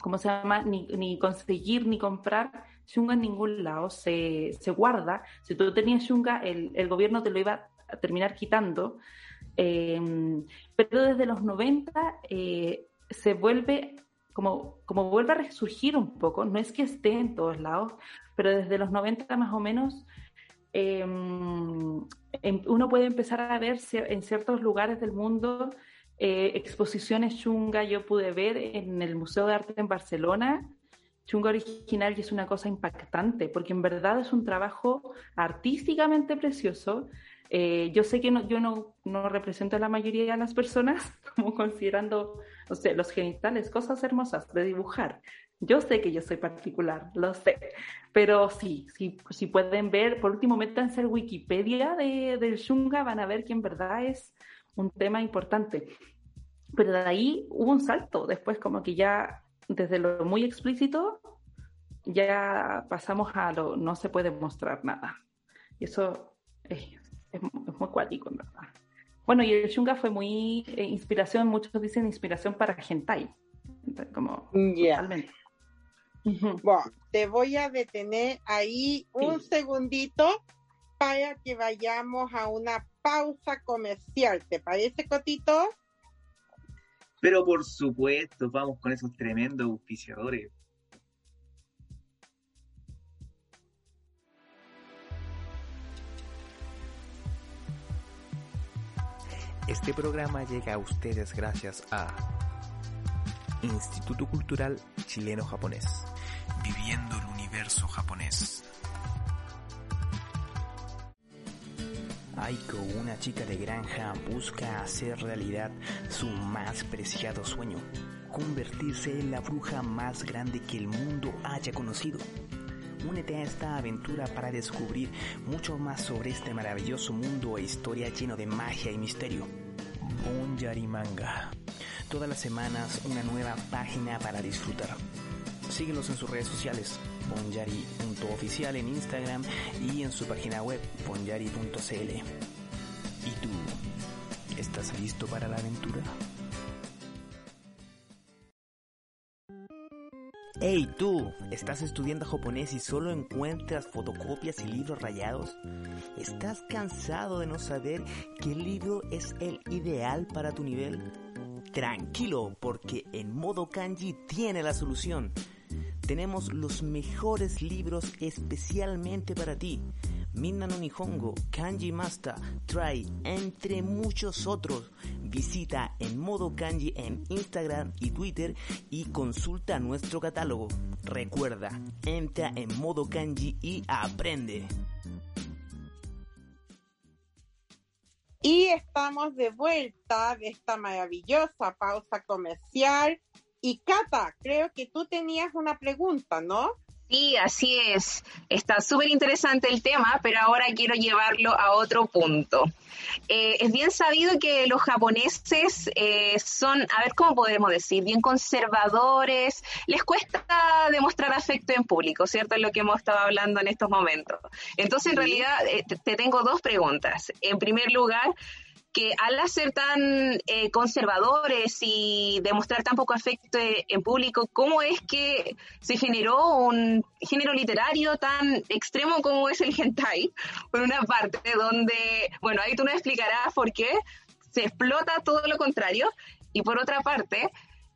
¿cómo se llama? Ni, ni, conseguir ni comprar shunga en ningún lado, se, se guarda. Si tú tenías shunga, el, el gobierno te lo iba a terminar quitando. Em, pero desde los 90 eh, se vuelve como, como vuelve a resurgir un poco, no es que esté en todos lados, pero desde los 90 más o menos em, uno puede empezar a ver en ciertos lugares del mundo eh, exposiciones chunga. Yo pude ver en el Museo de Arte en Barcelona chunga original y es una cosa impactante, porque en verdad es un trabajo artísticamente precioso eh, yo sé que no, yo no, no, represento a la mayoría de las personas como considerando, o sea, los genitales, cosas hermosas de dibujar. Yo sé que yo soy particular, lo sé, pero sí, sí, si pueden ver, por último, métanse en Wikipedia de, del Shunga, van a ver que en verdad es un tema importante. Pero de ahí hubo un salto, después como que ya desde lo muy explícito, ya pasamos a lo no se puede mostrar nada. Y eso es es, muy cuático, en verdad. Bueno, y el Shunga fue muy eh, inspiración, muchos dicen inspiración para hentai. Como totalmente. Bueno, te voy a detener ahí un segundito para que vayamos a una pausa comercial. ¿Te parece, Cotito? Pero por supuesto, vamos con esos tremendos auspiciadores. Este programa llega a ustedes gracias a Instituto Cultural Chileno Japonés, viviendo el universo japonés. Aiko, una chica de granja, busca hacer realidad su más preciado sueño, convertirse en la bruja más grande que el mundo haya conocido. Únete a esta aventura para descubrir mucho más sobre este maravilloso mundo e historia lleno de magia y misterio. Bon Manga. Todas las semanas una nueva página para disfrutar. Síguenos en sus redes sociales, bonyari.oficial en Instagram y en su página web, bonyari.cl. ¿Y tú? ¿Estás listo para la aventura? Hey tú, ¿estás estudiando japonés y solo encuentras fotocopias y libros rayados? ¿Estás cansado de no saber qué libro es el ideal para tu nivel? Tranquilo, porque en modo kanji tiene la solución. Tenemos los mejores libros especialmente para ti. Minna no Nihongo, Kanji Master, Try, entre muchos otros. Visita en modo kanji en Instagram y Twitter y consulta nuestro catálogo. Recuerda, entra en modo kanji y aprende. Y estamos de vuelta de esta maravillosa pausa comercial. Y Cata, creo que tú tenías una pregunta, ¿no? Sí, así es. Está súper interesante el tema, pero ahora quiero llevarlo a otro punto. Eh, es bien sabido que los japoneses eh, son, a ver cómo podemos decir, bien conservadores, les cuesta demostrar afecto en público, ¿cierto? Es lo que hemos estado hablando en estos momentos. Entonces, en realidad, eh, te tengo dos preguntas. En primer lugar, que al ser tan eh, conservadores y demostrar tan poco afecto en público, ¿cómo es que se generó un género literario tan extremo como es el hentai? Por una parte, donde, bueno, ahí tú nos explicarás por qué se explota todo lo contrario, y por otra parte,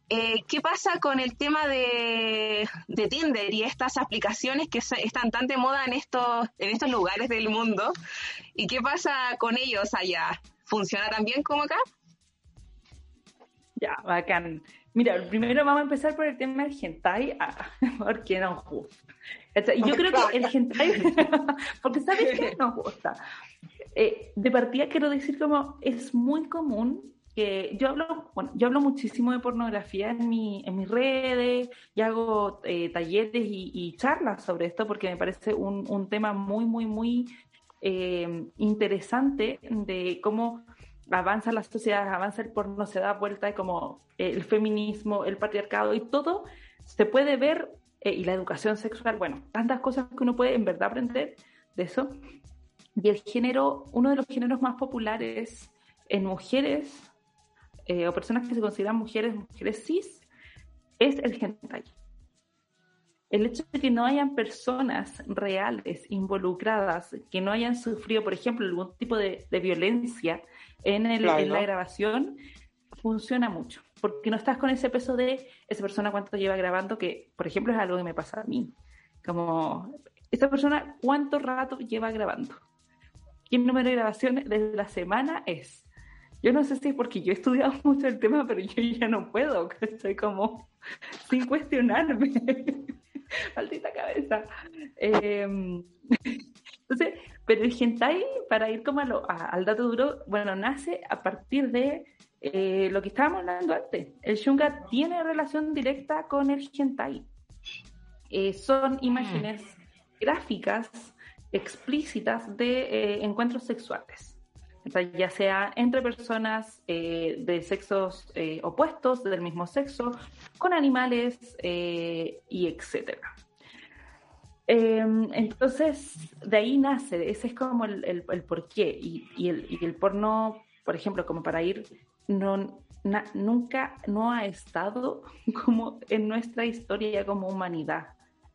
eh, ¿qué pasa con el tema de, de, Tinder y estas aplicaciones que están tan de moda en estos, en estos lugares del mundo? ¿Y qué pasa con ellos allá? Funciona tan bien como acá. Ya, bacán. Mira, primero vamos a empezar por el tema del hentai, ah, porque nos gusta. Y yo creo que el hentai, porque sabes que nos gusta. Eh, de partida quiero decir como es muy común que yo hablo, bueno, yo hablo muchísimo de pornografía en, mi, en mis redes y hago eh, talleres y, charlas sobre esto porque me parece un, un tema muy, muy, muy eh, interesante de cómo avanza la sociedad, avanza el porno, se da vuelta y como el feminismo, el patriarcado y todo se puede ver, eh, y la educación sexual, bueno, tantas cosas que uno puede en verdad aprender de eso. Y el género, uno de los géneros más populares en mujeres eh, o personas que se consideran mujeres, mujeres cis, es el hentai el hecho de que no hayan personas reales involucradas, que no hayan sufrido, por ejemplo, algún tipo de, violencia en, el, en, la grabación, funciona mucho. Porque no estás con ese peso de esa persona cuánto lleva grabando, que, por ejemplo, es algo que me pasa a mí. Como, esta persona cuánto rato lleva grabando. ¿Qué número de grabaciones de la semana es? Yo no sé si es porque yo he estudiado mucho el tema, pero yo ya no puedo, estoy como sin cuestionarme. maldita cabeza. Em, entonces, pero el hentai, para ir como al dato duro, bueno, nace a partir de eh, lo que estábamos hablando antes. El shunga tiene relación directa con el hentai. Eh, son imágenes gráficas explícitas de eh, encuentros sexuales ya sea entre personas eh, de sexos eh, opuestos, del mismo sexo, con animales eh, y etcétera. Em, entonces, de ahí nace, ese es como el, porqué. Y, el, porno, por ejemplo, como para ir, nunca no ha estado como en nuestra historia como humanidad,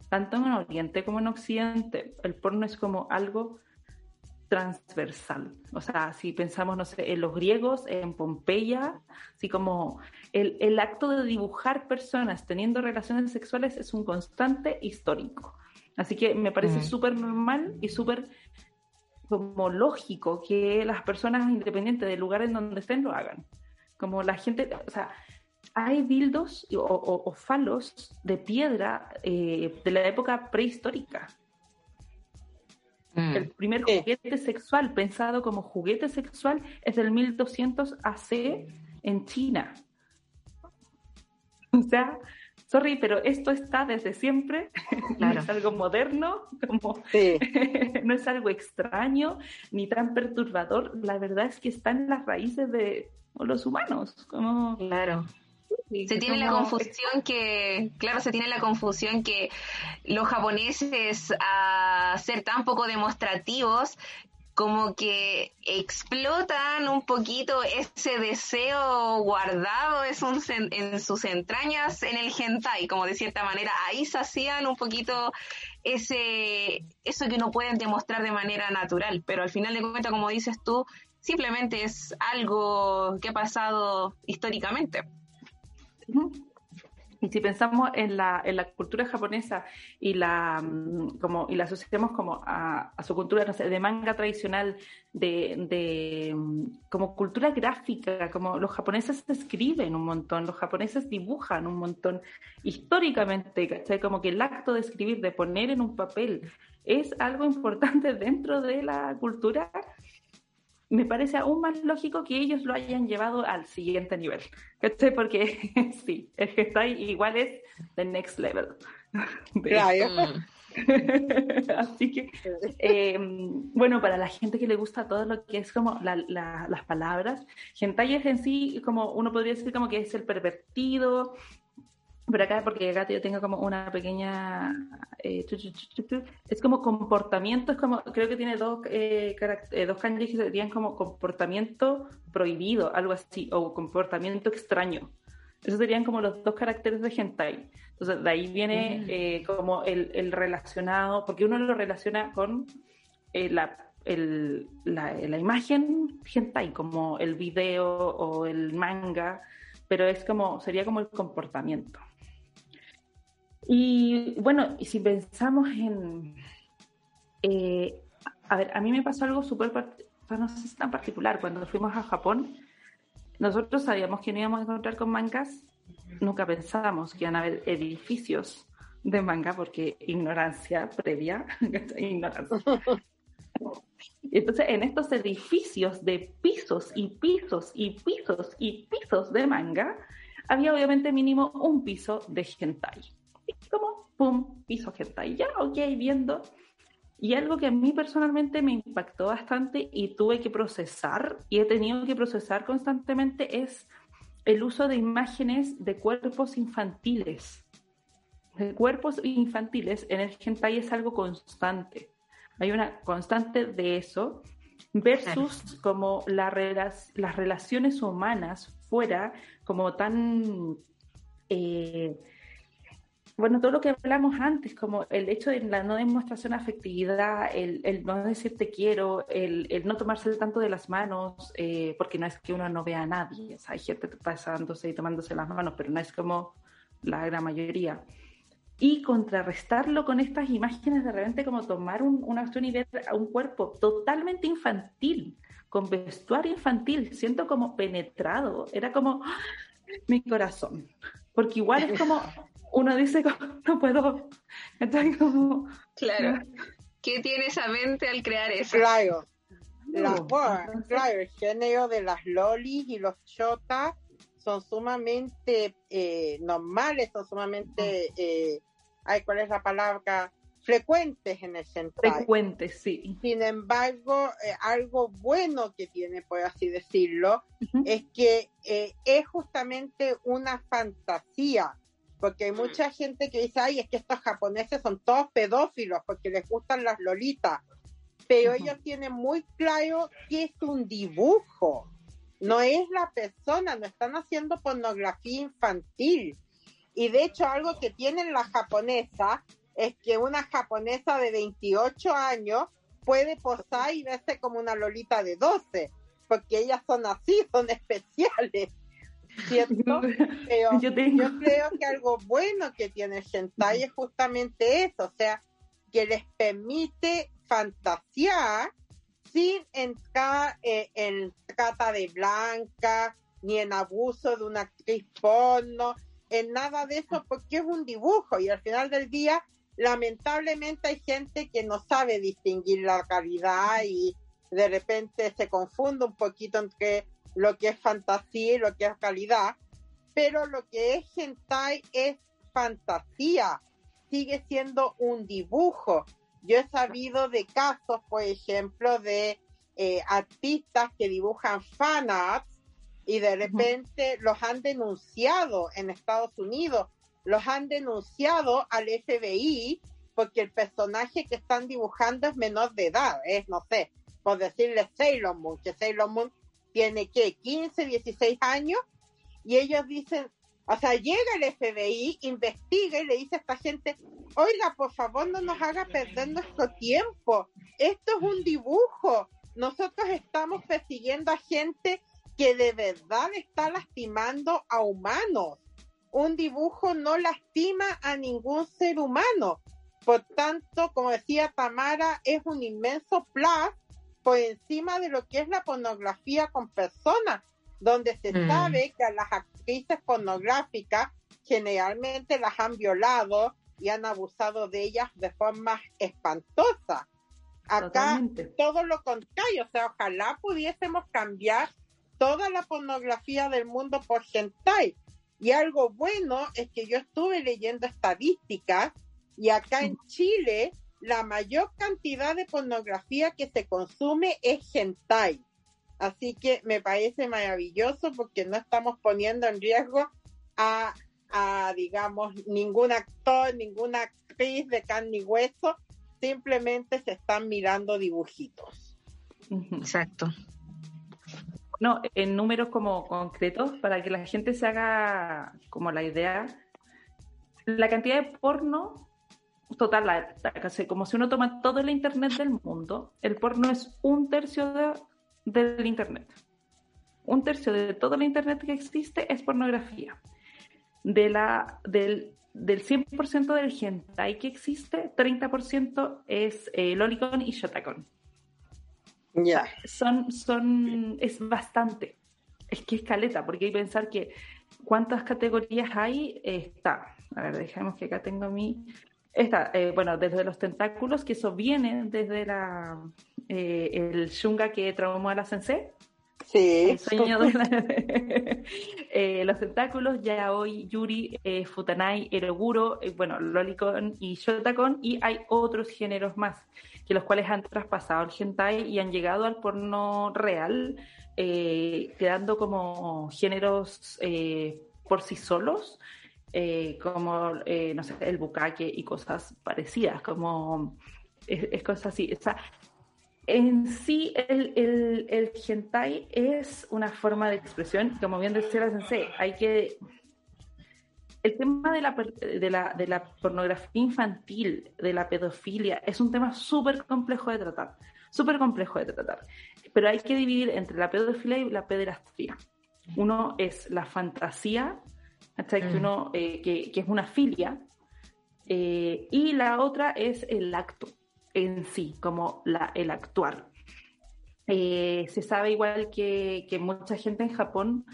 tanto en Oriente como en Occidente. El porno es como algo transversal. O sea, si pensamos, no sé, en los griegos, en Pompeya, así como el, el acto de dibujar personas teniendo relaciones sexuales es un constante histórico. Así que me parece súper normal y súper como lógico que las personas, independientes del lugar en donde estén, lo hagan. Como la gente, o sea, hay dildos o, falos de piedra eh, de la época prehistórica Mm. El primer Sí. juguete sexual pensado como juguete sexual es del 1200 AC en China. O sea, sorry, pero esto está desde siempre. Claro. No es algo moderno, como Sí. no es algo extraño ni tan perturbador. La verdad es que está en las raíces de los humanos. Como, Claro. Se tiene la confusión que, claro, se tiene la confusión que los japoneses a ser tan poco demostrativos como que explotan un poquito ese deseo guardado en sus, en sus entrañas en el hentai, como de cierta manera ahí sacían un poquito ese eso que no pueden demostrar de manera natural, pero al final de cuentas, como dices tú, simplemente es algo que ha pasado históricamente. Y si pensamos en la, en la cultura japonesa y la, mm, como, y la asociamos como a, a su cultura no sé, de manga tradicional, de, de mm, como cultura gráfica, como los japoneses escriben un montón, los japoneses dibujan un montón históricamente, ¿cachai? Como que el acto de escribir, de poner en un papel, es algo importante dentro de la cultura me parece aún más lógico que ellos lo hayan llevado al siguiente nivel. ¿Cachai? Porque sí, el hentai igual es the next level. Claro. Así que, eh, bueno, para la gente que le gusta todo lo que es como la- la- las palabras, hentai es en sí, como uno podría decir como que es el pervertido, pero acá, porque acá yo tengo como una pequeña, eh, chu, chu, es como comportamiento, es como, creo que tiene dos, eh, eh, dos kanjis que serían como comportamiento prohibido, algo así, o comportamiento extraño. Esos serían como los dos caracteres de hentai. Entonces, de ahí viene eh, como el, el relacionado, porque uno lo relaciona con eh, la, el- la, la imagen hentai, como el video o el manga, pero es como, sería como el comportamiento. Y bueno, y si pensamos en... eh, a ver, a mí me pasó algo súper, no sé tan particular, cuando fuimos a Japón, nosotros sabíamos que no íbamos a encontrar con mangas, nunca pensábamos que iban a haber edificios de manga, porque ignorancia previa, ignorancia. Entonces, en estos edificios de pisos y pisos y pisos y pisos de manga, había obviamente mínimo un piso de hentai. Y como, pum, piso hentai. Ya, ok, viendo. Y algo que a mí personalmente me impactó bastante y tuve que procesar y he tenido que procesar constantemente es el uso de imágenes de cuerpos infantiles. De cuerpos infantiles en el hentai es algo constante. Hay una constante de eso versus como la las relaciones humanas fuera como tan eh, bueno, todo lo que hablamos antes, como el hecho de la no demostración de afectividad, el, el no decir te quiero, el, el no tomarse tanto de las manos, eh, porque no es que uno no vea a nadie, o sea, hay gente pasándose y tomándose las manos, pero no es como la gran mayoría. Y contrarrestarlo con estas imágenes de repente como tomar un- una acción y ver a un cuerpo totalmente infantil, con vestuario infantil, siento como penetrado, era como ¡ah! mi corazón, porque igual es como uno dice no puedo, entonces como Claro. ¿Qué tiene esa mente al crear eso? Claro. La, No, bueno, claro, el género de las lolis y los chotas son sumamente eh, normales, son sumamente, eh, ay, ¿cuál es la palabra? Frecuentes en el hentai. frecuente, sí. Sin embargo, eh, algo bueno que tiene, por así decirlo, es que eh, es justamente una fantasía, porque hay mucha gente que dice, ay, es que estos japoneses son todos pedófilos porque les gustan las lolitas, pero ellos tienen muy claro que es un dibujo, no es la persona, no están haciendo pornografía infantil. Y de hecho algo que tienen las japonesas es que una japonesa de 28 años puede posar y verse como una lolita de 12, porque ellas son así, son especiales, ¿cierto? Pero Yo tengo, yo creo que algo bueno que tiene el hentai es justamente eso, o sea, que les permite fantasear sin entrar eh, en trata de blanca, ni en abuso de una actriz porno, en nada de eso, porque es un dibujo y al final del día lamentablemente hay gente que no sabe distinguir la calidad y de repente se confunde un poquito entre lo que es fantasía y lo que es calidad, pero lo que es hentai es fantasía, sigue siendo un dibujo. Yo he sabido de casos, por ejemplo, de eh, artistas que dibujan fan arts y de repente los han denunciado en Estados Unidos, los han denunciado al FBI porque el personaje que están dibujando es menor de edad, es, no sé, por decirle Sailor Moon, que Sailor Moon tiene que 15, 16 años, y ellos dicen, o sea, llega el FBI, investiga y le dice a esta gente, oiga, por favor no nos haga perder nuestro tiempo, esto es un dibujo, nosotros estamos persiguiendo a gente que de verdad está lastimando a humanos. Un dibujo no lastima a ningún ser humano. Por tanto, como decía Tamara, es un inmenso plus por encima de lo que es la pornografía con personas, donde se mm. sabe que a las actrices pornográficas generalmente las han violado y han abusado de ellas de forma espantosa. Acá todo lo contrario, o sea, ojalá pudiésemos cambiar toda la pornografía del mundo por hentai. Y algo bueno es que yo estuve leyendo estadísticas y acá en Chile la mayor cantidad de pornografía que se consume es hentai. Así que me parece maravilloso porque no estamos poniendo en riesgo a, a digamos, ningún actor, ninguna actriz de carne y hueso, simplemente se están mirando dibujitos. Exacto. No, en números como concretos, para que la gente se haga como la idea, la cantidad de porno total, la, como si uno toma todo el Internet del mundo, el porno es un tercio del Internet. Un tercio de todo el Internet que existe es pornografía. De la, del, del 100% del hentai que existe, 30% es eh, lolicon y shotacon. Ya. Son, son, es bastante. Es que es caleta, porque hay que pensar que cuántas categorías hay, está. A ver, dejemos que acá tengo mi. Está, eh, bueno, desde los tentáculos, que eso viene desde la eh, el shunga que traumó a la sensei. Sí. El sueño de eh, los tentáculos, yaoi, yuri, futanai, eroguro, bueno, lolicon y shotacon, y hay otros géneros más que los cuales han traspasado el hentai y han llegado al porno real, eh, quedando como géneros eh, por sí solos, eh, como, no sé, el bucaque y cosas parecidas, como es, cosas así. O sea, en sí el, el, el hentai es una forma de expresión, como bien decía la sensei, hay que el tema de la, de, la, de la pornografía infantil, de la pedofilia, es un tema súper complejo de tratar, súper complejo de tratar. Pero hay que dividir entre la pedofilia y la pederastía. Uno es la fantasía, que, mm. uno, eh, que, es una filia, eh, y la otra es el acto en sí, como la, el actuar. Eh, se sabe igual que, que mucha gente en Japón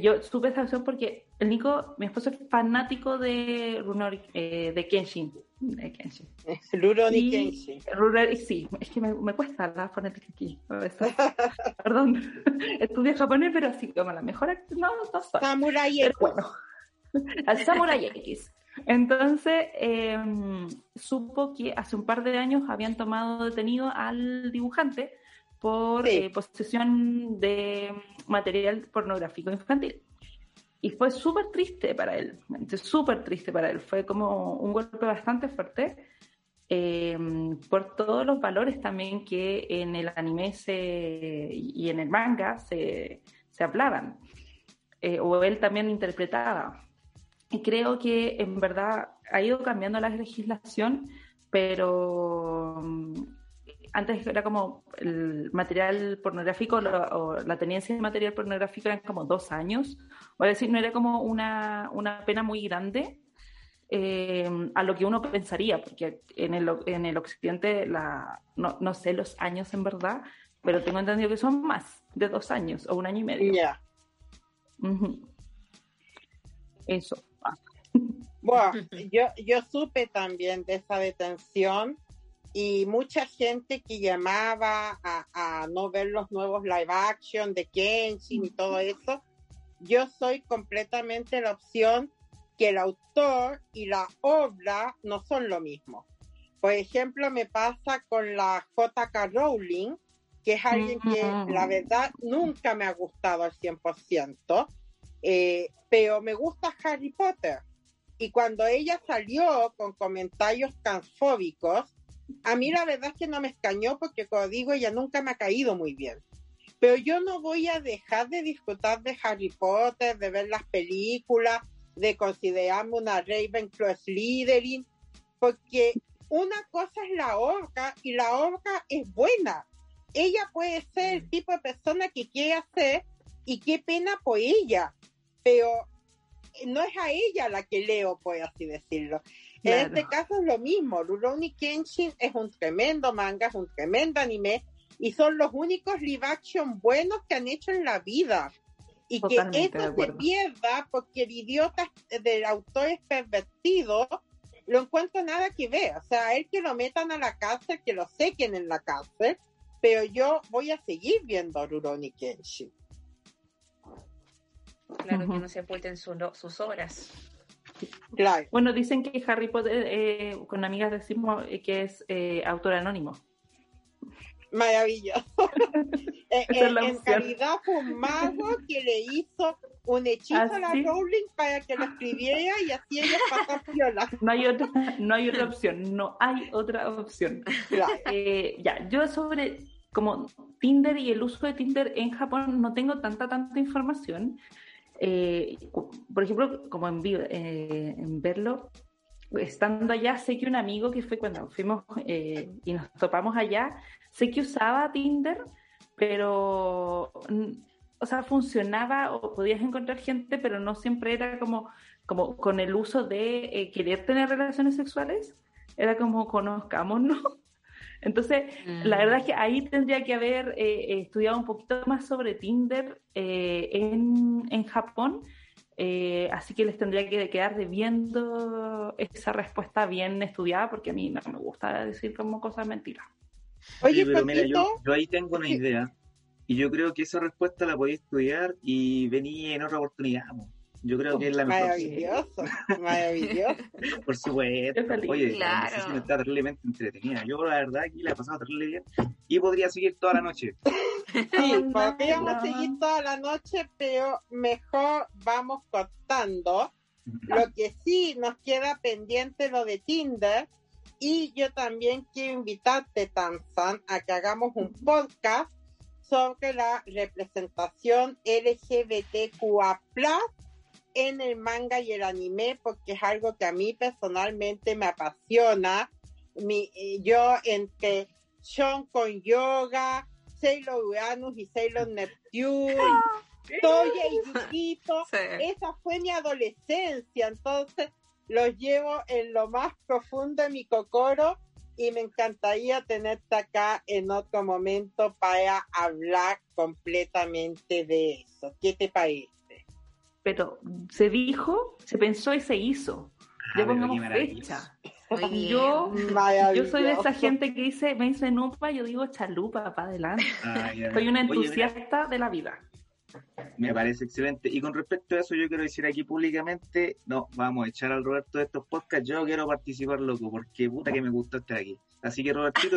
yo supe esa opción porque el Nico, mi esposo es fanático de Runori, eh, de Kenshin. De Kenshin. Rurouni Kenshin. Sí, es que me, me cuesta la fonética aquí. Perdón, estudié japonés, pero así como la mejor no, no soy. Samurai X. Bueno, al Samurai X. Entonces, em, supo que hace un par de años habían tomado detenido al dibujante por eh, posesión de material pornográfico infantil. Y fue súper triste para él, súper triste para él. Fue como un golpe bastante fuerte em, por todos los valores también que en el anime se, y en el manga se, se hablaban, eh, o él también interpretaba. Y creo que en verdad ha ido cambiando la legislación, pero antes era como el material pornográfico o la tenencia de material pornográfico eran como dos años, o es decir, no era como una, una pena muy grande eh, a lo que uno pensaría, porque en el, en el occidente, la, no, no, sé los años en verdad, pero tengo entendido que son más de dos años o un año y medio. Ya. Eso. Bueno, yo, yo supe también de esa detención y mucha gente que llamaba a, a no ver los nuevos live action de Kenshin y todo eso, yo soy completamente la opción que el autor y la obra no son lo mismo. Por ejemplo, me pasa con la J.K. Rowling, que es alguien que la verdad nunca me ha gustado al 100%, eh, pero me gusta Harry Potter. Y cuando ella salió con comentarios transfóbicos, a mí la verdad es que no me escañó porque, como digo, ella nunca me ha caído muy bien. Pero yo no voy a dejar de disfrutar de Harry Potter, de ver las películas, de considerarme una Ravenclaw Slytherin, porque una cosa es la orca y la orca es buena. Ella puede ser el tipo de persona que quiere ser y qué pena por ella, pero no es a ella la que leo, por así decirlo. En este caso es lo mismo. Rurouni Kenshin es un tremendo manga, es un tremendo anime y son los únicos live action buenos que han hecho en la vida. Y que eso se pierda porque el idiota del autor es pervertido, lo encuentro nada que ver. O sea, él que lo metan a la cárcel, que lo sequen en la cárcel, pero yo voy a seguir viendo Rurouni Kenshin. Claro, que no se oculten sus obras. Claro. Bueno, dicen que Harry Potter, eh, con amigas decimos eh, que es eh, autor anónimo. Maravilloso. Eh, en, realidad fue un mago que le hizo un hechizo a la ¿Ah, Rowling para que lo escribiera y así ella pasa piola. No hay otra, no hay otra opción, no hay otra opción. ya, yo sobre como Tinder y el uso de Tinder en Japón no tengo tanta, tanta información. Eh, por ejemplo, como en, eh, en verlo, estando allá, sé que un amigo que fue cuando fuimos eh, y nos topamos allá, sé que usaba Tinder, pero, o sea, funcionaba o podías encontrar gente, pero no siempre era como, como con el uso de querer tener relaciones sexuales, era como conozcámonos. Entonces, la mm. verdad es que ahí tendría que haber eh, estudiado un poquito más sobre Tinder eh, en, en, Japón, eh, así que les tendría que quedar debiendo esa respuesta bien estudiada, porque a mí no me gusta decir como cosas mentiras. Oye, pero mira, yo, yo, ahí tengo una idea, y yo creo que esa respuesta la podía estudiar y venir en otra oportunidad. Yo creo que es la mejor. Maravilloso, maravilloso. Por supuesto. Oye, claro. la está terriblemente entretenida. Yo, la verdad, aquí la he pasado terrible bien y podría seguir toda la noche. Sí, podríamos seguir toda la noche, pero mejor vamos cortando. Lo que sí nos queda pendiente lo de Tinder. Y yo también quiero invitarte, Tanzan, a que hagamos un podcast sobre la representación LGBTQA en el manga y el anime porque es algo que a mí personalmente me apasiona. Mi, yo entre Sean con yoga, Sailor Uranus y Sailor Neptune, Toya y Yukito, esa fue mi adolescencia, entonces los llevo en lo más profundo de mi cocoro y me encantaría tenerte acá en otro momento para hablar completamente de eso. ¿Qué te parece? Pero se dijo, se pensó y se hizo. Ah, ya pongamos fecha. Yo, yo soy de esa gente que dice, me dice nupa, yo digo chalupa para adelante. Ah, soy una entusiasta de la vida. Me parece excelente. Y con respecto a eso, yo quiero decir aquí públicamente, no, vamos a echar al Roberto de estos podcasts. Yo quiero participar, loco, porque puta que me gusta estar aquí. Así que, Robertito,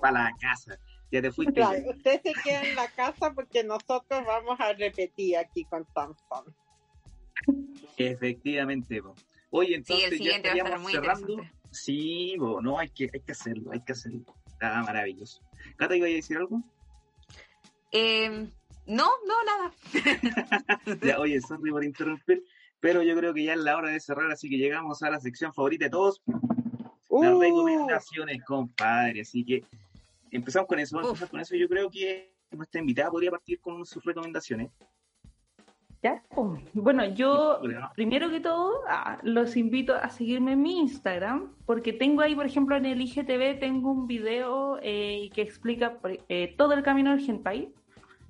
para la casa. Ya te fuiste. Claro, usted se queda en la casa porque nosotros vamos a repetir aquí con Samsung. Efectivamente, Oye, entonces sí, ya estaríamos cerrando. Sí, no, hay que, hay que hacerlo, hay que hacerlo. Está maravilloso. ¿Cata iba a decir algo? Eh, no, no, nada. ya, oye, sorry por interrumpir, pero yo creo que ya es la hora de cerrar, así que llegamos a la sección favorita de todos. Las uh. recomendaciones, compadre. Así que empezamos con eso. Empezamos con eso. Yo creo que nuestra invitada podría partir con sus recomendaciones. Ya, bueno, yo primero que todo ah, los invito a seguirme en mi Instagram, porque tengo ahí, por ejemplo, en el IGTV tengo un video eh, que explica eh, todo el camino del Genpai.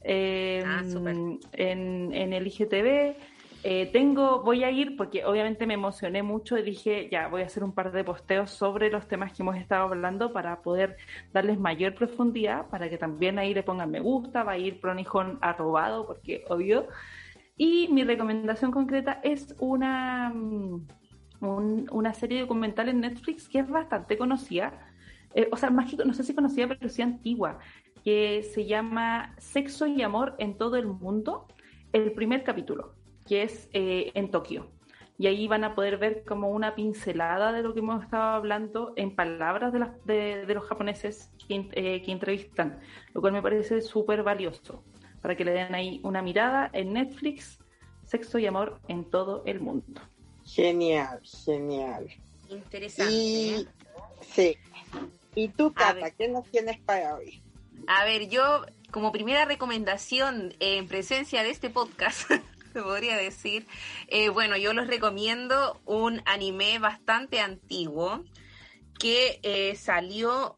Eh, ah, en, en, el IGTV Eh, tengo, voy a ir porque obviamente me emocioné mucho y dije, ya, voy a hacer un par de posteos sobre los temas que hemos estado hablando para poder darles mayor profundidad, para que también ahí le pongan me gusta, va a ir Pronijón arrobado, porque obvio. Y mi recomendación concreta es una, mm, una serie documental en Netflix que es bastante conocida, eh, o sea, más que, no sé si conocida, pero sí antigua, que se llama Sexo y Amor en todo el mundo, el primer capítulo que es eh, en Tokio. Y ahí van a poder ver como una pincelada de lo que hemos estado hablando en palabras de, de, los japoneses que, eh, que, entrevistan, lo cual me parece súper valioso, para que le den ahí una mirada en Netflix, Sexo y Amor en todo el mundo. Genial, genial. Interesante. Y, ¿eh? Sí. ¿Y tú, Cata, qué nos tienes para hoy? A ver, yo como primera recomendación en presencia de este podcast, se podría decir. Eh, bueno, yo les recomiendo un anime bastante antiguo que eh, salió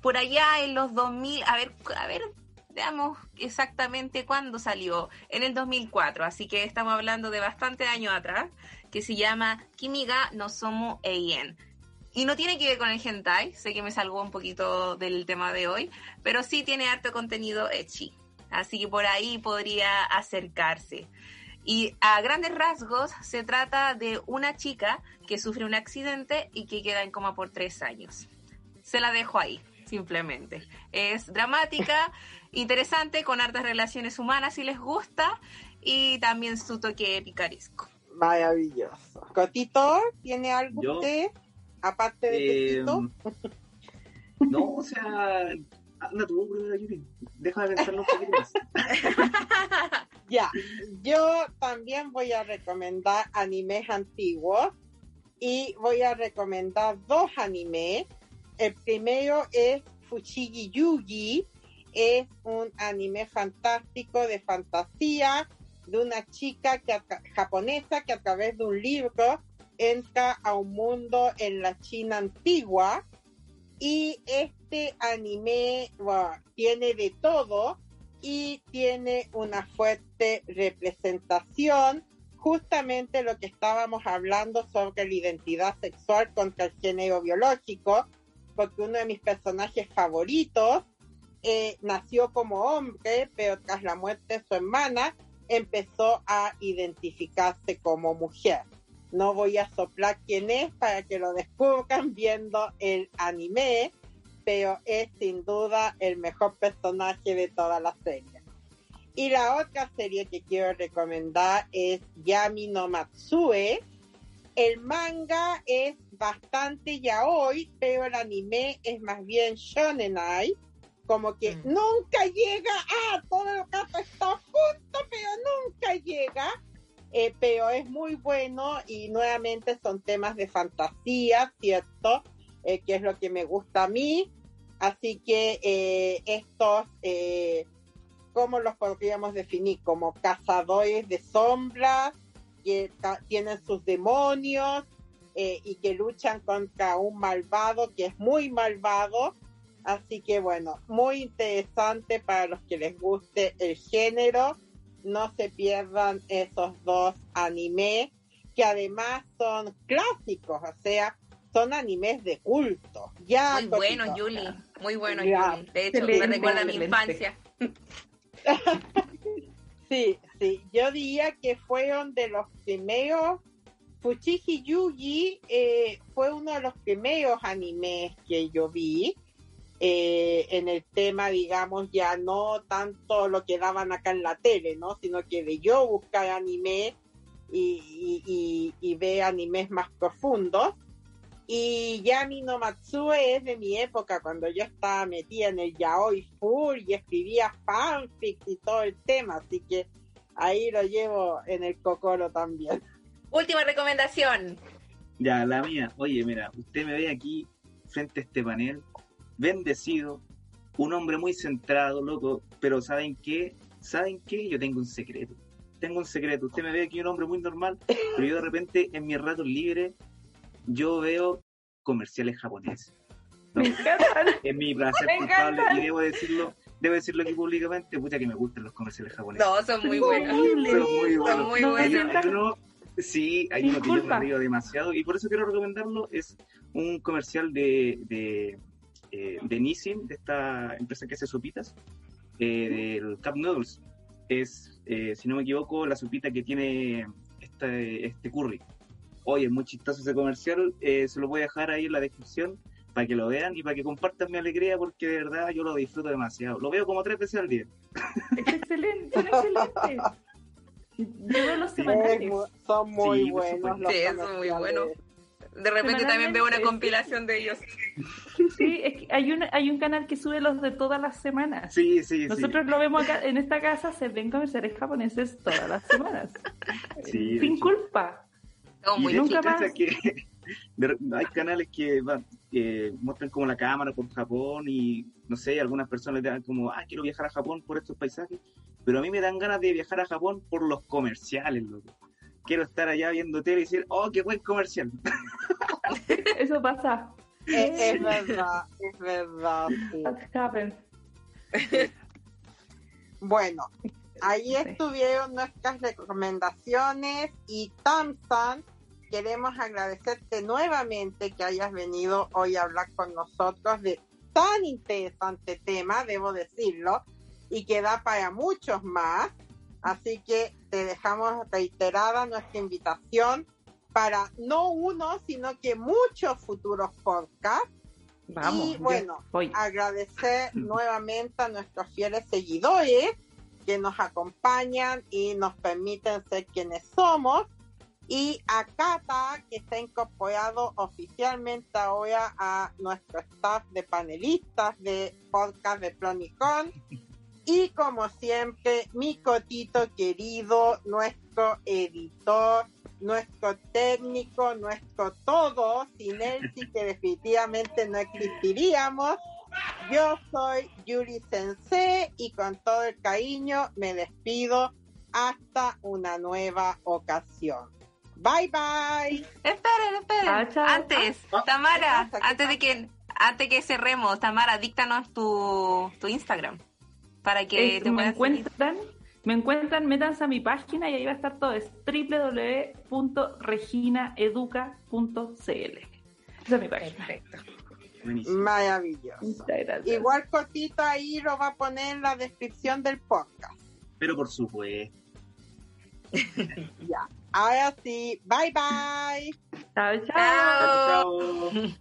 por allá en los 2000, a ver, a ver, veamos exactamente cuándo salió, en el 2004, así que estamos hablando de bastante años atrás, que se llama Kimiga no Somo Eien. Y no tiene que ver con el hentai, sé que me salgo un poquito del tema de hoy, pero sí tiene harto contenido echi. Así que por ahí podría acercarse. Y a grandes rasgos se trata de una chica que sufre un accidente y que queda en coma por tres años. Se la dejo ahí, simplemente. Es dramática, interesante, con hartas relaciones humanas si les gusta, y también su toque picarisco. Maravilloso. Cotito, ¿tiene algo usted? Aparte de eh, No, o sea, anda tú, Yuri. Déjame pensarlo un poquito. Ya, yo también voy a recomendar animes antiguos y voy a recomendar dos animes. El primero es Fushigi Yugi, es un anime fantástico de fantasía de una chica japonesa que a través de un libro entra a un mundo en la China antigua y este anime tiene de todo y tiene una fuerte representación, justamente lo que estábamos hablando sobre la identidad sexual contra el género biológico, porque uno de mis personajes favoritos eh, nació como hombre, pero tras la muerte de su hermana empezó a identificarse como mujer. No voy a soplar quién es para que lo descubran viendo el anime, pero es sin duda el mejor personaje de toda la serie. Y la otra serie que quiero recomendar es Yami no Matsue. El manga es bastante ya hoy, pero el anime es más bien shonenai, como que mm. nunca llega a todo lo que está junto, pero nunca llega. Eh, pero es muy bueno y nuevamente son temas de fantasía, ¿cierto? Eh, que es lo que me gusta a mí. Así que eh, estos, eh, ¿cómo los podríamos definir? Como cazadores de sombras, que tienen sus demonios eh, y que luchan contra un malvado que es muy malvado. Así que bueno, muy interesante para los que les guste el género. No se pierdan esos dos animes que además son clásicos, o sea, son animes de culto. Ya muy bueno, Julie. Muy bueno. De hecho, me recuerda a mi infancia. sí, sí. Yo diría que fueron de los primeros. Fuchiji Yugi eh, fue uno de los primeros animes que yo vi. Eh, en el tema, digamos, ya no tanto lo que daban acá en la tele, ¿no? Sino que de yo buscar anime y, y, y, y animes más profundos. Y Yami no Matsue es de mi época, cuando yo estaba metida en el yaoi full y escribía fanfics y todo el tema, así que ahí lo llevo en el cocoro también. Última recomendación. Ya, la mía. Oye, mira, usted me ve aquí frente a este panel, bendecido, un hombre muy centrado, loco, pero ¿saben qué? ¿Saben qué? Yo tengo un secreto. Tengo un secreto. Usted me ve aquí un hombre muy normal, pero yo de repente en mis ratos libres yo veo comerciales japoneses. Me encantan. Es mi placer culpable y debo decirlo, debo decirlo aquí públicamente, pucha que me gustan los comerciales japoneses. No, son muy buenos. Son muy buenos. Son muy No, buenos. uno- sí, hay uno que yo me río demasiado y por eso quiero recomendarlo. Es un comercial de, de, eh, de Nissin, de esta empresa que hace sopitas, eh, del Cup Noodles. Es, eh, si no me equivoco, la sopita que tiene este, este curry. Oye, es muy chistoso ese comercial. eh, se lo voy a dejar ahí en la descripción para que lo vean y para que compartan mi alegría porque de verdad yo lo disfruto demasiado. Lo veo como tres veces al día. Excelente, son excelentes. Yo veo los Es semanales. son muy Sí, buenos los Sí, son muy buenos. De repente también veo una compilación de ellos. Sí, es que hay un, hay un canal que sube los de todas las semanas. Sí, sí, sí. Nosotros lo vemos acá, en esta casa se ven comerciales japoneses todas las semanas. Sí, Sin hecho. culpa. Y muy de hecho, nunca cacha más. que de- hay canales que van, que muestran como la cámara por Japón y no sé, algunas personas le dan como, ah, quiero viajar a Japón por estos paisajes, pero a mí me dan ganas de viajar a Japón por los comerciales, loco. Quiero estar allá viendo tele y decir, oh, qué buen comercial. Eso pasa. Es, es verdad, es verdad. sí. Bueno, ahí estuvieron nuestras recomendaciones y Tamsan, queremos agradecerte nuevamente que hayas venido hoy a hablar con nosotros de tan interesante tema, debo decirlo, y que da para muchos más. Así que te dejamos reiterada nuestra invitación para no uno, sino que muchos futuros podcasts. Vamos. Y bueno, agradecer nuevamente a nuestros fieles seguidores que nos acompañan y nos permiten ser quienes somos. Y a Cata, que está incorporado oficialmente ahora a nuestro staff de panelistas de podcast de Plonicon. Y como siempre, mi cotito querido, nuestro editor, nuestro técnico, nuestro todo, sin él sí que definitivamente no existiríamos. Yo soy Yuri Sensei y con todo el cariño me despido hasta una nueva ocasión. Bye bye. Esperen, esperen. Ah, chao. Antes, Ah, Tamara, ¿qué pasa? ¿Qué antes de que antes que cerremos, Tamara, díctanos tu, tu Instagram para que te me seguir. encuentran, me encuentran, métanse a mi página y ahí va a estar todo. Es www.reginaeduca.cl. Esa es mi página. Perfecto. Buenísimo. Maravilloso. Igual Cotito ahí lo va a poner en la descripción del podcast. Pero por supuesto. Ya. Ahora sí. Bye bye. Chao, chao. Chao. Chao.